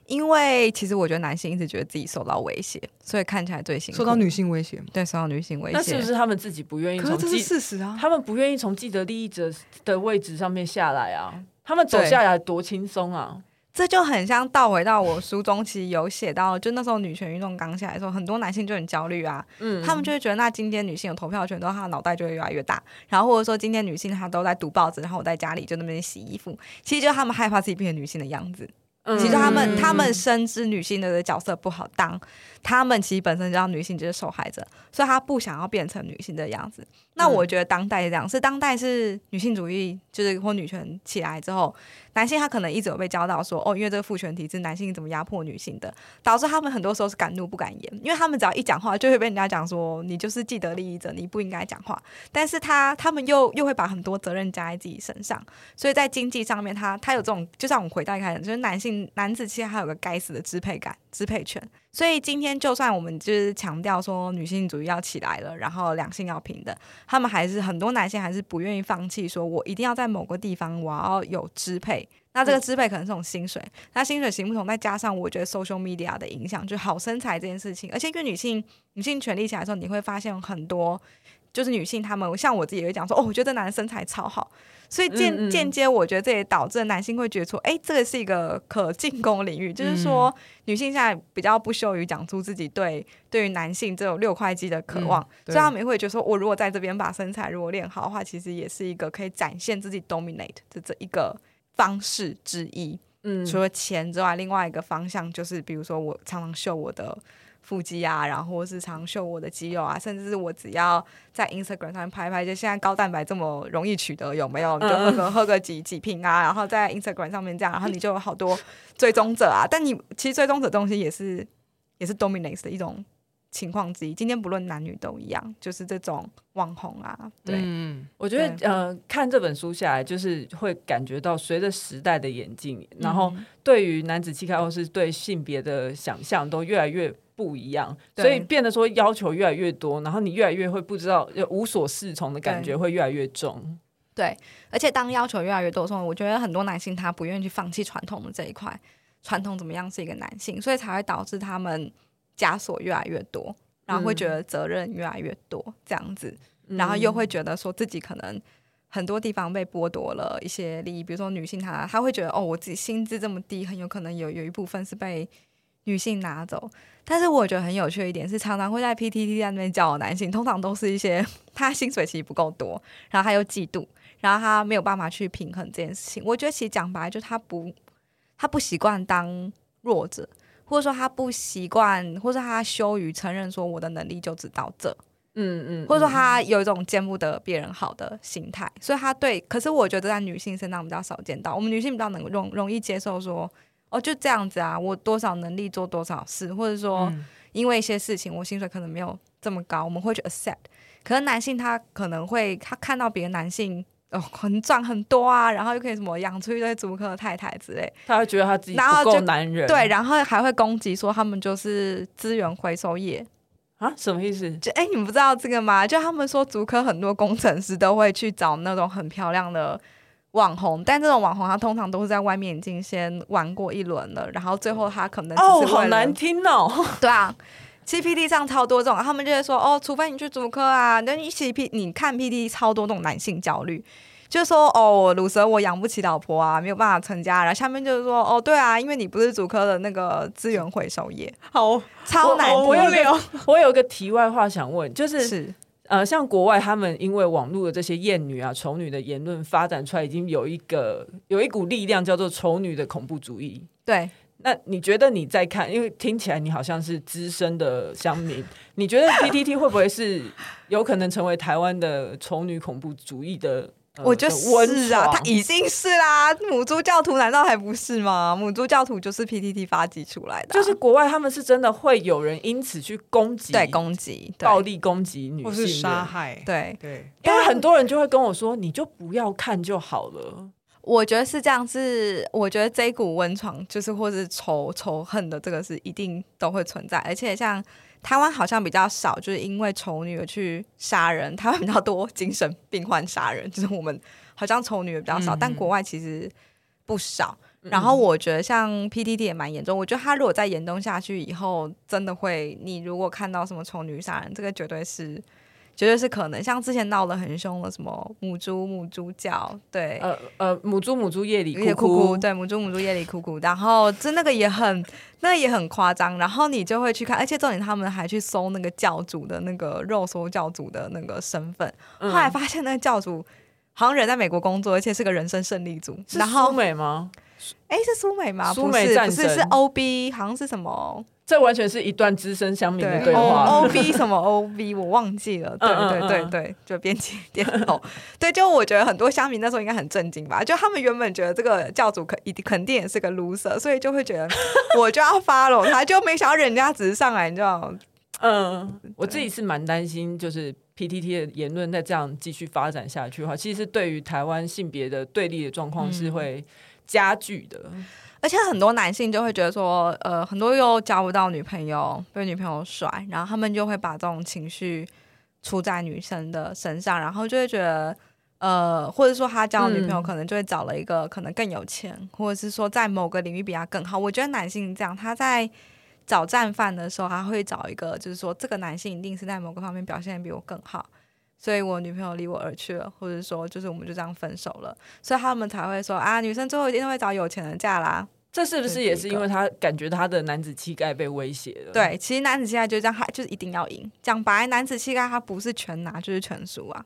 因为其实我觉得男性一直觉得自己受到威胁，所以看起来最辛苦。受到女性威胁，对，受到女性威胁。那是不是他们自己不愿意？可是这是事实啊，他们不愿意从既得利益者的位置上面下来啊，他们走下来多轻松啊。这就很像倒回到我书中，其实有写到，就那时候女权运动刚起来的时候，很多男性就很焦虑啊，嗯，他们就会觉得，那今天女性有投票权，之后她的脑袋就会越来越大，然后或者说今天女性她都在读报纸，然后我在家里就那边洗衣服，其实就他们害怕自己变成女性的样子。其实他们，他们深知女性的角色不好当，他们其实本身就知道女性就是受害者，所以他不想要变成女性的样子。那我觉得当代是这样，是当代是女性主义，就是或女权起来之后。男性他可能一直有被教导说，哦，因为这个父权体制，男性怎么压迫女性的，导致他们很多时候是敢怒不敢言，因为他们只要一讲话，就会被人家讲说你就是既得利益者，你不应该讲话。但是他他们又又会把很多责任加在自己身上，所以在经济上面他，他他有这种，就像我们回到一开始，就是男性男子气概，他有个该死的支配感、支配权。所以今天，就算我们就是强调说女性主义要起来了，然后两性要平等，他们还是很多男性还是不愿意放弃，说我一定要在某个地方我要有支配。那这个支配可能是种薪水，那薪水行不通，再加上我觉得 social media 的影响，就好身材这件事情，而且因为女性女性权利起来的时候，你会发现很多就是女性她们像我自己也会讲说，哦，我觉得这男的身材超好。所以间间接，我觉得这也导致男性会觉得说，哎、欸，这个是一个可进攻领域，就是说女性现在比较不羞于讲出自己对对于男性这种六块肌的渴望，嗯、所以他们也会觉得说，我如果在这边把身材如果练好的话，其实也是一个可以展现自己 dominate 的这一个方式之一。嗯，除了钱之外，另外一个方向就是，比如说我常常秀我的。腹肌啊，然后是常秀我的肌肉啊，甚至是我只要在 Instagram 上面拍拍，就现在高蛋白这么容易取得，有没有？你就喝个喝个几几瓶啊，然后在 Instagram 上面这样，然后你就有好多追踪者啊。但你其实追踪者东西也是也是 dominance 的一种情况之一。今天不论男女都一样，就是这种网红啊。对，嗯，我觉得呃，看这本书下来，就是会感觉到随着时代的演进，然后对于男子气概或是对性别的想象都越来越。不一样，所以变得说要求越来越多，然后你越来越会不知道，就无所适从的感觉会越来越重。对，而且当要求越来越多的时候，我觉得很多男性他不愿意去放弃传统的这一块，传统怎么样是一个男性，所以才会导致他们枷锁越来越多，然后会觉得责任越来越多这样子，然后又会觉得说自己可能很多地方被剥夺了一些利益，比如说女性她她会觉得哦，我自己薪资这么低，很有可能有有一部分是被。女性拿走，但是我觉得很有趣的一点是，常常会在 PTT 在那边叫的男性，通常都是一些 [LAUGHS] 他薪水其实不够多，然后他又嫉妒，然后他没有办法去平衡这件事情。我觉得其实讲白了，就他不他不习惯当弱者，或者说他不习惯，或者他羞于承认说我的能力就只到这，嗯嗯，或者说他有一种见不得别人好的心态，所以他对，可是我觉得在女性身上比较少见到，我们女性比较能容容易接受说。哦，就这样子啊！我多少能力做多少事，或者说因为一些事情，我薪水可能没有这么高，我们会去 accept。可能男性他可能会他看到别的男性哦很赚很多啊，然后又可以什么养出一堆足科太太之类，他会觉得他自己不够男人，对，然后还会攻击说他们就是资源回收业啊？什么意思？就哎，你们不知道这个吗？就他们说足科很多工程师都会去找那种很漂亮的。网红，但这种网红他通常都是在外面已经先玩过一轮了，然后最后他可能哦，好难听哦，[LAUGHS] 对啊 C P D 上超多这种，他们就会说哦，除非你去主科啊，那你一起 P，你看 PTT 超多这种男性焦虑，就说哦，鲁蛇我养不起老婆啊，没有办法成家。然后下面就是说哦，对啊，因为你不是主科的那个资源回收业，好超难听。我有个我有个题外话想问，就是是。呃，像国外他们因为网络的这些厌女啊、丑女的言论发展出来，已经有一个有一股力量叫做丑女的恐怖主义。对，那你觉得你在看？因为听起来你好像是资深的乡民，你觉得 PTT 会不会是有可能成为台湾的丑女恐怖主义的？我觉得是啊，他已经是啦。母猪教徒难道还不是吗？母猪教徒就是 PTT 发迹出来的，啊，就是国外他们是真的会有人因此去攻击，对攻击暴力攻击女性，或是杀害，对对。因为很多人就会跟我说，你就不要看就好了。我觉得是这样子，我觉得这一股温床就是或是仇仇恨的这个是一定都会存在，而且像。台湾好像比较少，就是因为丑女而去杀人。台湾比较多精神病患杀人，就是我们好像丑女也比较少，嗯、但国外其实不少。然后我觉得像 ptd 也蛮严重，我觉得他如果再严重下去以后，真的会，你如果看到什么丑女杀人，这个绝对是。绝对是可能，像之前闹得很凶的什么母猪母猪叫，对，呃呃母猪母猪夜里哭哭，对母猪母猪夜里哭哭，然后就那个也很那个也很夸张，然后你就会去看，而且重点他们还去搜那个教主的那个肉搜教主的那个身份，后来发现那个教主好像人在美国工作，而且是个人生胜利组，是。苏美吗？哎，是苏美吗？苏美是，不是是 OB，好像是什么？这完全是一段资深乡民的对话。O B 什么 O B 我忘记了。对对对对，就编辑点头。对，就我觉得很多乡民那时候应该很震惊吧？就他们原本觉得这个教主肯一定肯定也是个 loser，所以就会觉得 [LAUGHS] 我就要 follow 他，就没想到人家只是上来，你知道？嗯，我自己是蛮担心，就是 P T T 的言论再这样继续发展下去的话，其实对于台湾性别的对立的状况是会加剧的。嗯而且很多男性就会觉得说，呃，很多又交不到女朋友，被女朋友甩，然后他们就会把这种情绪出在女生的身上，然后就会觉得，呃，或者说他交女朋友可能就会找了一个可能更有钱，嗯、或者是说在某个领域比他更好。我觉得男性这样，他在找战犯的时候，他会找一个，就是说这个男性一定是在某个方面表现比我更好。所以我女朋友离我而去了，或者说就是我们就这样分手了，所以他们才会说啊，女生最后一定会找有钱人嫁啦。这是不是也是因为他感觉他的男子气概被威胁了？对，其实男子气概就这样，他就是一定要赢。讲白，男子气概他不是全拿就是全输啊。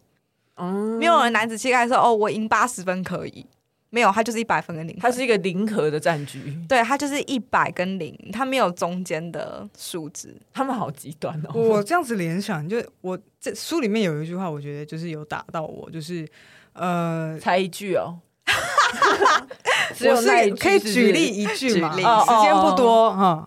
嗯，没有人男子气概说哦，我赢八十分可以。没有，他就是一百分跟零分，他是一个零和的战局。对，他就是一百跟零，他没有中间的数值。他们好极端哦！我这样子联想，就我这书里面有一句话，我觉得就是有打到我，就是呃，才一句哦。[LAUGHS] 只有那一句是是？可以举例一句嘛？时间不多哈。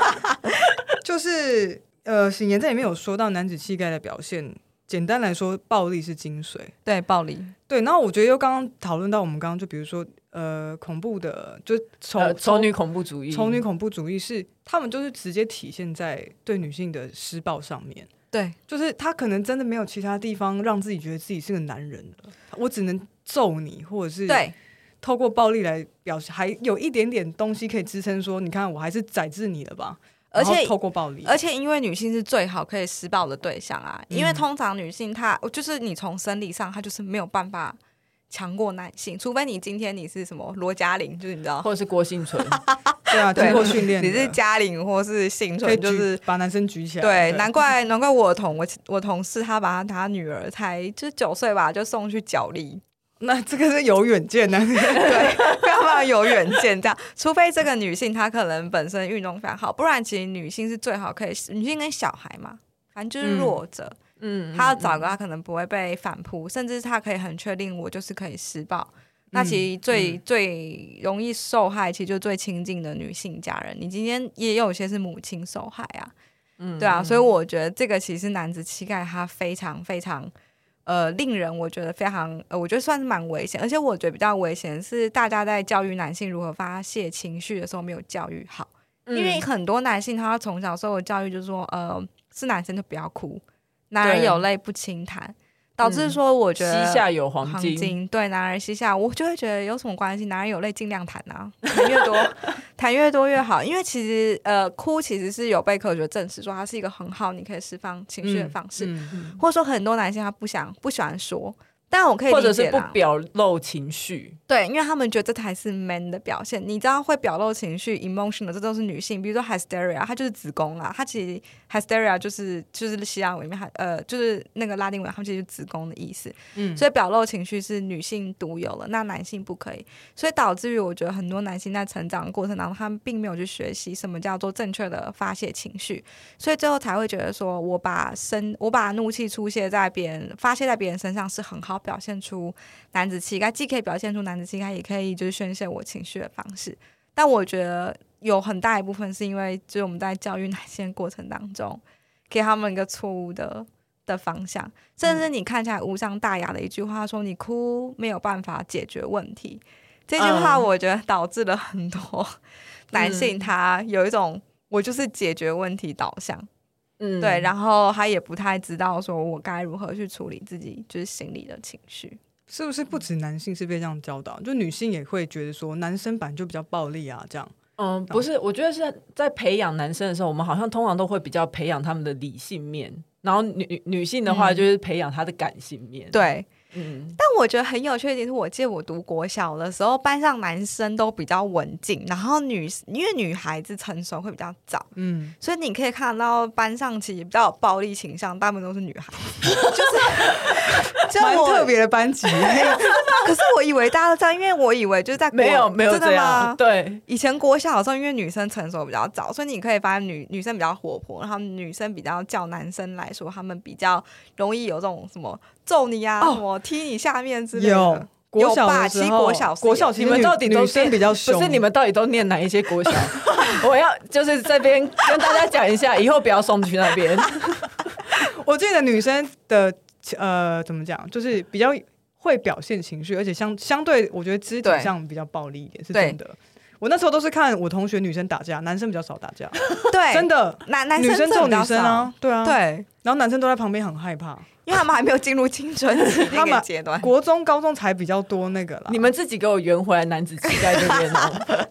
[LAUGHS] 就是呃，醒言在里面有说到男子气概的表现。简单来说，暴力是精髓。对，暴力。对，然后我觉得又刚刚讨论到我们刚刚就比如说，呃，恐怖的，就丑丑女恐怖主义，丑女恐怖主义是他们就是直接体现在对女性的施暴上面。对，就是他可能真的没有其他地方让自己觉得自己是个男人了，我只能揍你，或者是对，透过暴力来表示，还有一点点东西可以支撑说，你看我还是宰制你了吧。而且透过暴力，而且因为女性是最好可以施暴的对象啊，嗯、因为通常女性她就是你从生理上她就是没有办法强过男性，除非你今天你是什么罗嘉玲，就是你知道，或者是郭幸存，[LAUGHS] 对啊，经过训练，你是嘉玲或是幸存，就是把男生举起来。对，对难怪难怪我同我我同事他把他他女儿才就九岁吧，就送去角力。那这个是有远见的，[LAUGHS] 对，非常非常有远见。这样，除非这个女性她可能本身运动非常好，不然其实女性是最好可以。女性跟小孩嘛，反正就是弱者，嗯，她要找个她可能不会被反扑，甚至她可以很确定我就是可以施暴。那其实最、嗯、最容易受害，其实就最亲近的女性家人。你今天也有些是母亲受害啊，嗯，对啊，所以我觉得这个其实男子气概他非常非常。呃，令人我觉得非常呃，我觉得算是蛮危险，而且我觉得比较危险是大家在教育男性如何发泄情绪的时候没有教育好，嗯、因为很多男性他从小受的教育就是说，呃，是男生就不要哭，男人有泪不轻弹。导致说，我觉得西下有黄金，对男人膝下，我就会觉得有什么关系？男人有泪尽量谈啊，[LAUGHS] 谈越多，谈越多越好。因为其实呃，哭其实是有被科学证实说它是一个很好你可以释放情绪的方式，嗯嗯嗯、或者说很多男性他不想不喜欢说。但我可以或者是不表露情绪，对，因为他们觉得这才是 man 的表现。你知道会表露情绪 emotion 的，这都是女性。比如说 hysteria，它就是子宫啊，它其实 hysteria 就是就是希腊文里面还呃就是那个拉丁文，它其实就是子宫的意思。嗯，所以表露情绪是女性独有了，那男性不可以。所以导致于我觉得很多男性在成长的过程当中，他们并没有去学习什么叫做正确的发泄情绪，所以最后才会觉得说我把生我把怒气出泄在别人发泄在别人身上是很好表现出男子气概，既可以表现出男子气概，也可以就是宣泄我情绪的方式。但我觉得有很大一部分是因为，就是我们在教育男性的过程当中，给他们一个错误的的方向，甚至你看起来无伤大雅的一句话，说你哭没有办法解决问题，这句话我觉得导致了很多男性他有一种我就是解决问题导向。嗯，对，然后他也不太知道说我该如何去处理自己就是心里的情绪，是不是？不止男性是被这样教导，就女性也会觉得说男生本来就比较暴力啊，这样。嗯，不是，我觉得是在培养男生的时候，我们好像通常都会比较培养他们的理性面，然后女女性的话就是培养他的感性面，嗯、对。嗯，但我觉得很有趣的一点是，我记得我读国小的时候，班上男生都比较文静，然后女因为女孩子成熟会比较早，嗯，所以你可以看到班上其实比较有暴力倾向，大部分都是女孩，[LAUGHS] 就是蛮特别的班级。[LAUGHS] 可是我以为大家都知道，因为我以为就是在国没有没有这样，对，以前国小的时候，因为女生成熟比较早，所以你可以发现女女生比较活泼，然后女生比较叫男生来说，他们比较容易有这种什么。揍你呀、啊！什么踢你下面之类的？有国小的时候，国小国小，你们到底都生比较凶？不是你们到底都念哪一些国小？[LAUGHS] 我要就是这边跟大家讲一下，以后不要送去那边。[LAUGHS] 我记得女生的呃，怎么讲，就是比较会表现情绪，而且相相对，我觉得肢体上比较暴力一点，是真的。我那时候都是看我同学女生打架，男生比较少打架。[LAUGHS] 对，真的，男男生女生揍女生啊，对啊，对。然后男生都在旁边很害怕。因为他们还没有进入青春期那个阶段，国中、高中才比较多那个啦。你们自己给我圆回来，男子气概这边哦。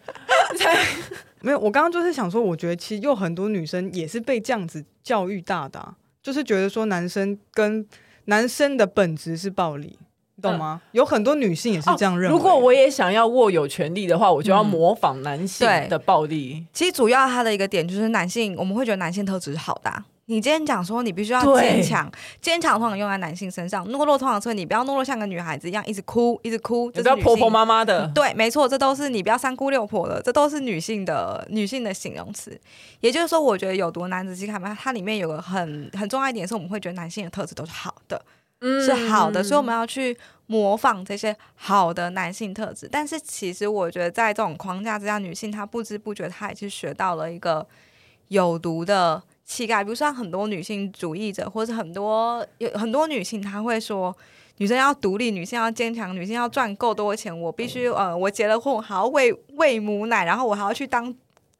[LAUGHS] 没有，我刚刚就是想说，我觉得其实有很多女生也是被这样子教育大的，啊，就是觉得说男生跟男生的本质是暴力，你懂吗？嗯、有很多女性也是这样认为，哦。如果我也想要握有权力的话，我就要模仿男性的暴力。嗯、其实主要他的一个点就是男性，我们会觉得男性特质是好的，啊。你今天讲说你必须要坚强，坚强通常用在男性身上，懦弱通常说你不要懦弱，像个女孩子一样一直哭，一直哭，就不要婆婆妈妈的。对，没错，这都是你不要三姑六婆的，这都是女性的女性的形容词。也就是说，我觉得有毒男子气概嘛，它里面有个很很重要一点是，我们会觉得男性的特质都是好的，嗯，是好的，所以我们要去模仿这些好的男性特质。但是其实我觉得在这种框架之下，女性她不知不觉她也是学到了一个有毒的。气概，比如说很多女性主义者，或者很多有很多女性，她会说，女生要独立，女性要坚强，女性要赚够多钱。我必须呃，我结了婚，我还要喂喂母奶，然后我还要去当，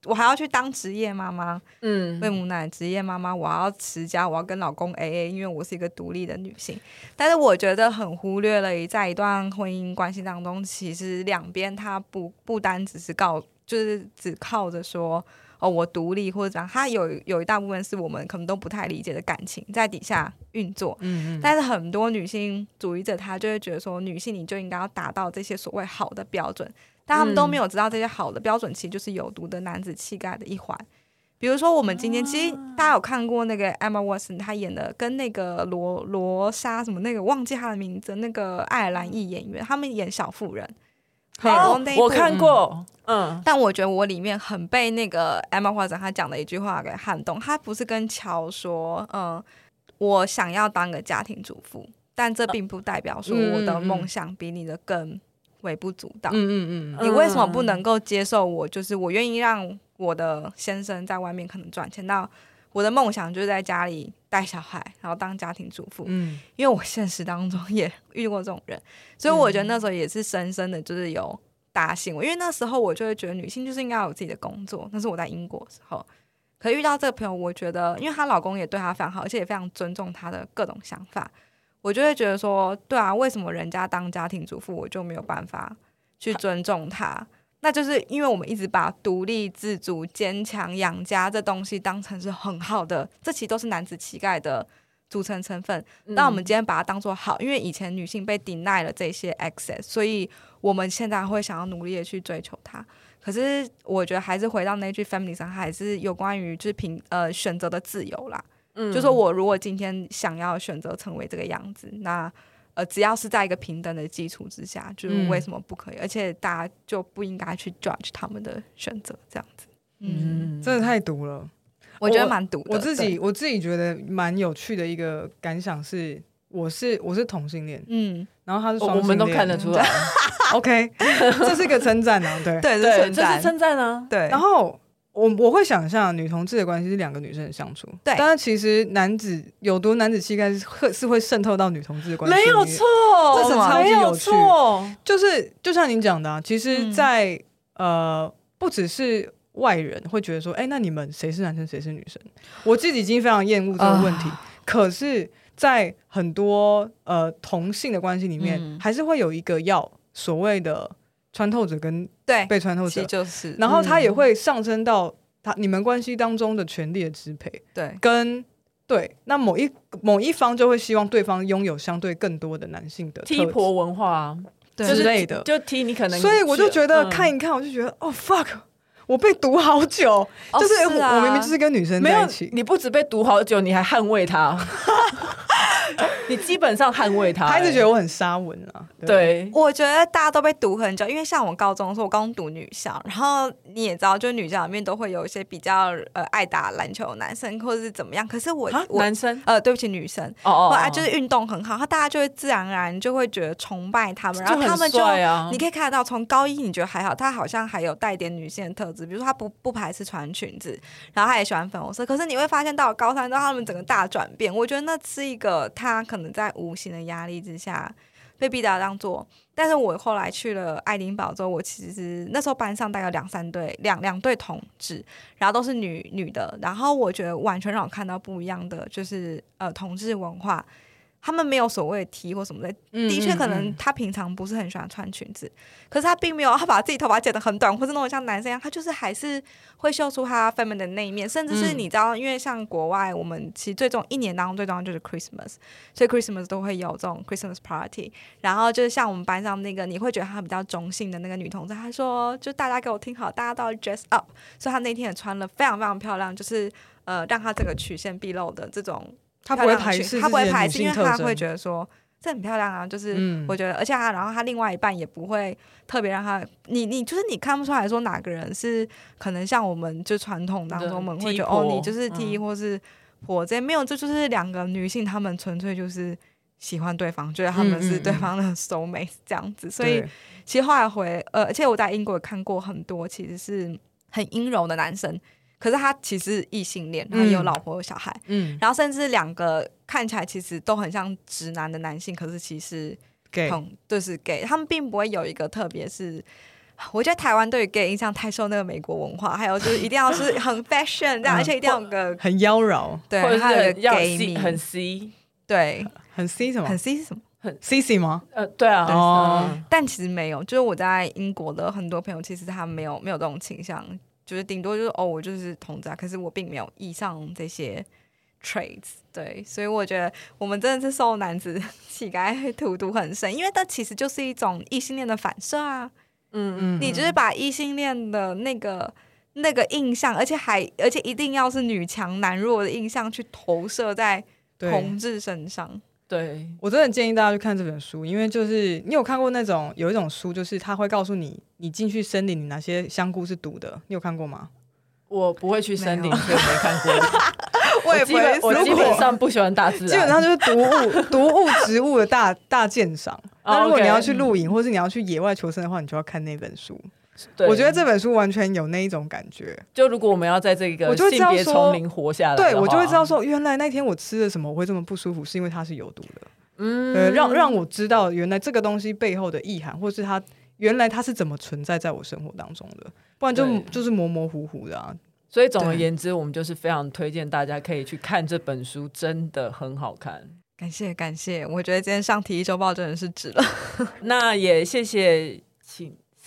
我还要去当职业妈妈，嗯，喂母奶，职业妈妈，我要持家，我要跟老公 AA，因为我是一个独立的女性。但是我觉得很忽略了，在一段婚姻关系当中，其实两边他不不单只是告，就是只靠着说。哦，我独立或者怎样，他有有一大部分是我们可能都不太理解的感情在底下运作。嗯嗯。但是很多女性主义者，她就会觉得说，女性你就应该要达到这些所谓好的标准，但他们都没有知道这些好的标准其实就是有毒的男子气概的一环。比如说，我们今天其实大家有看过那个 Emma Watson 她演的跟那个罗罗莎什么那个忘记她的名字，那个爱尔兰裔演员，他们演小妇人。好，我看过，嗯，但我觉得我里面很被那个 Emma Watson 她讲的一句话给撼动。她不是跟乔说，嗯，我想要当个家庭主妇，但这并不代表说我的梦想比你的更微不足道。嗯嗯嗯，你为什么不能够接受我？就是我愿意让我的先生在外面可能赚钱到。我的梦想就是在家里带小孩，然后当家庭主妇。嗯，因为我现实当中 [LAUGHS] 也遇过这种人，所以我觉得那时候也是深深的，就是有打醒我。因为那时候我就会觉得女性就是应该有自己的工作。那是我在英国的时候，可遇到这个朋友，我觉得因为她老公也对她非常好，而且也非常尊重她的各种想法，我就会觉得说，对啊，为什么人家当家庭主妇，我就没有办法去尊重她？那就是因为我们一直把独立自主、坚强养家这东西当成是很好的，这其实都是男子气概的组成成分。那、嗯、我们今天把它当做好，因为以前女性被 deny 了这些 access，所以我们现在会想要努力的去追求它。可是我觉得还是回到那句 feminism 上，还是有关于就是平呃选择的自由啦。嗯，就说我如果今天想要选择成为这个样子，那呃只要是在一个平等的基础之下，就是为什么不可以？嗯、而且大家就不应该去 judge 他们的选择这样子。嗯，真的太毒了，我觉得蛮毒的。我自己我自己觉得蛮有趣的一个感想是，我是我是同性恋，嗯，然后他是双我们都看得出来。[LAUGHS] OK，这是一个称赞啊，对对对，这是称赞啊，对。然后我我会想象女同志的关系是两个女生的相处，对。但是其实男子有毒男子气概是会是会渗透到女同志的关系，没有错，这是超级有趣。就是就像您讲的啊，其实在，在、嗯、呃，不只是。外人会觉得说：“哎，那你们谁是男生，谁是女生？”我自己已经非常厌恶这个问题。Uh, 可是，在很多呃同性的关系里面，嗯、还是会有一个要所谓的穿透者跟被穿透者，就是，然后他也会上升到他你们关系当中的权力的支配，对，跟对那某一某一方就会希望对方拥有相对更多的男性的踢婆文化之类的，就踢你可能，所以我就觉得看一看，我就觉得哦、嗯 oh, fuck。我被毒好久，哦、就是我，啊、我明明就是跟女生在一起，你不止被毒好久，你还捍卫她。[LAUGHS] 你基本上捍卫他，他一直觉得我很沙文啊。对，对我觉得大家都被毒很久，因为像我高中的时候，我高中读女校，然后你也知道，就女校里面都会有一些比较呃爱打篮球的男生，或者是怎么样。可是我，我男生呃，对不起，女生哦哦，哦，就是运动很好，他大家就会自然而然就会觉得崇拜他们，然后他们就，啊、你可以看得到，从高一你觉得还好，他好像还有带点女性的特质，比如说他不不排斥穿裙子，然后他也喜欢粉红色。可是你会发现到了高三之后，他们整个大转变，我觉得那是一个他可能在无形的压力之下被逼到这样做，但是我后来去了爱丁堡之后，我其实那时候班上大概两三对两两对同志，然后都是女女的，然后我觉得完全让我看到不一样的，就是呃同志文化。他们没有所谓的 T 或什么的，的确可能他平常不是很喜欢穿裙子，嗯嗯嗯，可是他并没有他把自己头发剪得很短，或者弄得像男生一样，他就是还是会秀出他 feminine 的那一面，甚至是你知道，因为像国外，我们其实最重一年当中最重要就是 Christmas，所以 Christmas 都会有这种 Christmas party，然后就是像我们班上那个你会觉得她比较中性的那个女同志，她说就大家给我听好，大家都要 dress up，所以她那天也穿了非常非常漂亮，就是呃让她整个曲线毕露的这种。他不会排斥，他不会排斥，因为他会觉得说这很漂亮啊。就是我觉得，嗯、而且他，然后他另外一半也不会特别让他，你你就是你看不出来说哪个人是可能像我们就传统当中我们会觉得哦，你就是 T 或是婆这、嗯、没有，这就是两个女性，她们纯粹就是喜欢对方，觉得他们是对方的 soul mate 这样子。所以其实后来回呃，而且我在英国也看过很多，其实是很阴柔的男生。可是他其实异性恋，他有老婆有小孩，嗯，然后甚至两个看起来其实都很像直男的男性，可是其实 gay 就是 gay，他们并不会有一个特别是，我觉得台湾对于 gay 印象太受那个美国文化，还有就是一定要是很 [LAUGHS] fashion 这样，而且一定要有个很妖娆，对，或者是 gay 很 C，对，很 C 什么？很 C 是什么？很 C 吗？呃，对啊，哦，但其实没有，就是我在英国的很多朋友，其实他没有没有这种倾向。就是顶多就是哦，我就是同志啊，可是我并没有以上这些 traits，对，所以我觉得我们真的是受男子 [LAUGHS] 气概 [LAUGHS] 荼毒很深，因为它其实就是一种异性恋的反射啊，嗯嗯，你就是把异性恋的那个那个印象，而且还而且一定要是女强男弱的印象去投射在同志身上。对，我真的建议大家去看这本书，因为就是你有看过那种有一种书，就是他会告诉你，你进去森林，你哪些香菇是毒的，你有看过吗？我不会去森林，所以没看过。[LAUGHS] 我也不会，我基本上不喜欢大自 [LAUGHS] 然，基本上就是毒物、毒物植物的大大鉴赏。那如果你要去露营，或是你要去野外求生的话，你就要看那本书。对我觉得这本书完全有那一种感觉。就如果我们要在这个性别丛林活下来，对我就会知道说，原来那天我吃了什么我会这么不舒服，是因为它是有毒的。嗯，呃，让让我知道原来这个东西背后的意涵，或是它原来它是怎么存在在我生活当中的，不然就就是模模糊糊的啊。所以总而言之，我们就是非常推荐大家可以去看这本书，真的很好看。感谢感谢，我觉得今天上体育周报真的是值了。[LAUGHS] 那也谢谢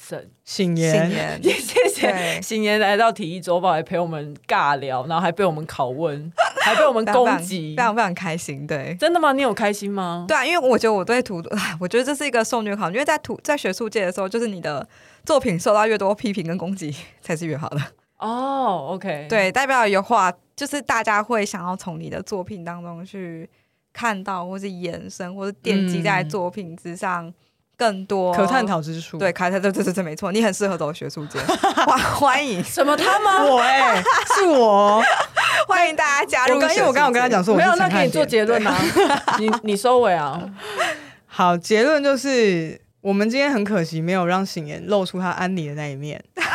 请。审醒言，也 [LAUGHS] 谢谢醒言来到体育周报，来陪我们尬聊，然后还被我们拷问，还被我们攻击，非常非常开心。对，真的吗？你有开心吗？对啊，因为我觉得我对图，我觉得这是一个受虐考，因为在图在学术界的时候，就是你的作品受到越多批评跟攻击，才是越好的。哦，OK，对，代表有话，就是大家会想要从你的作品当中去看到，或是延伸，或是奠基在作品之上。更多可探讨之处，对，开探，对对对对，没错，你很适合走学术界，欢 [LAUGHS] 欢迎什么他吗？我哎、欸，是我，[LAUGHS] 欢迎大家加入。因为我刚刚跟他讲说我，没有，那给你做结论啊，[LAUGHS] 你你收尾啊。好，结论就是，我们今天很可惜没有让醒言露出他安妮的那一面。但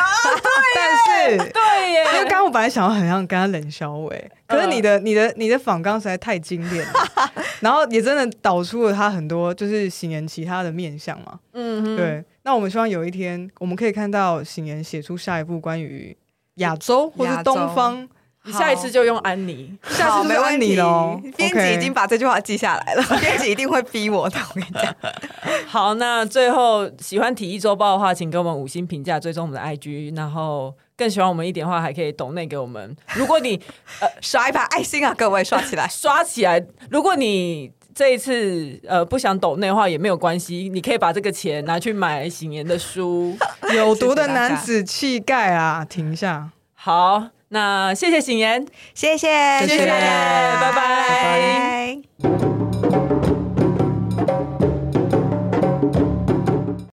是，对耶，因为刚刚我本来想要很像跟他冷笑伟，可是你的、你的、你的仿纲实在太经典了，[LAUGHS] 然后也真的导出了他很多就是醒言其他的面相嘛。嗯哼，对。那我们希望有一天我们可以看到醒言写出下一部关于亚洲或是东方。下一次就用安妮，下次没问题喽。编辑已经把这句话记下来了，[LAUGHS] 编辑一定会逼我的。我跟你讲，[LAUGHS] 好，那最后喜欢体育周报的话，请给我们五星评价，追踪我们的 IG，然后更喜欢我们一点的话，还可以抖内给我们。如果你 [LAUGHS] 呃刷一把爱心啊，各位刷起来，[LAUGHS] 刷起来。如果你这一次呃不想抖内的话也没有关系，你可以把这个钱拿去买醒言的书，[LAUGHS]《有毒的男子气概》啊，停一下，好。那谢谢醒言，谢谢，谢谢。拜拜。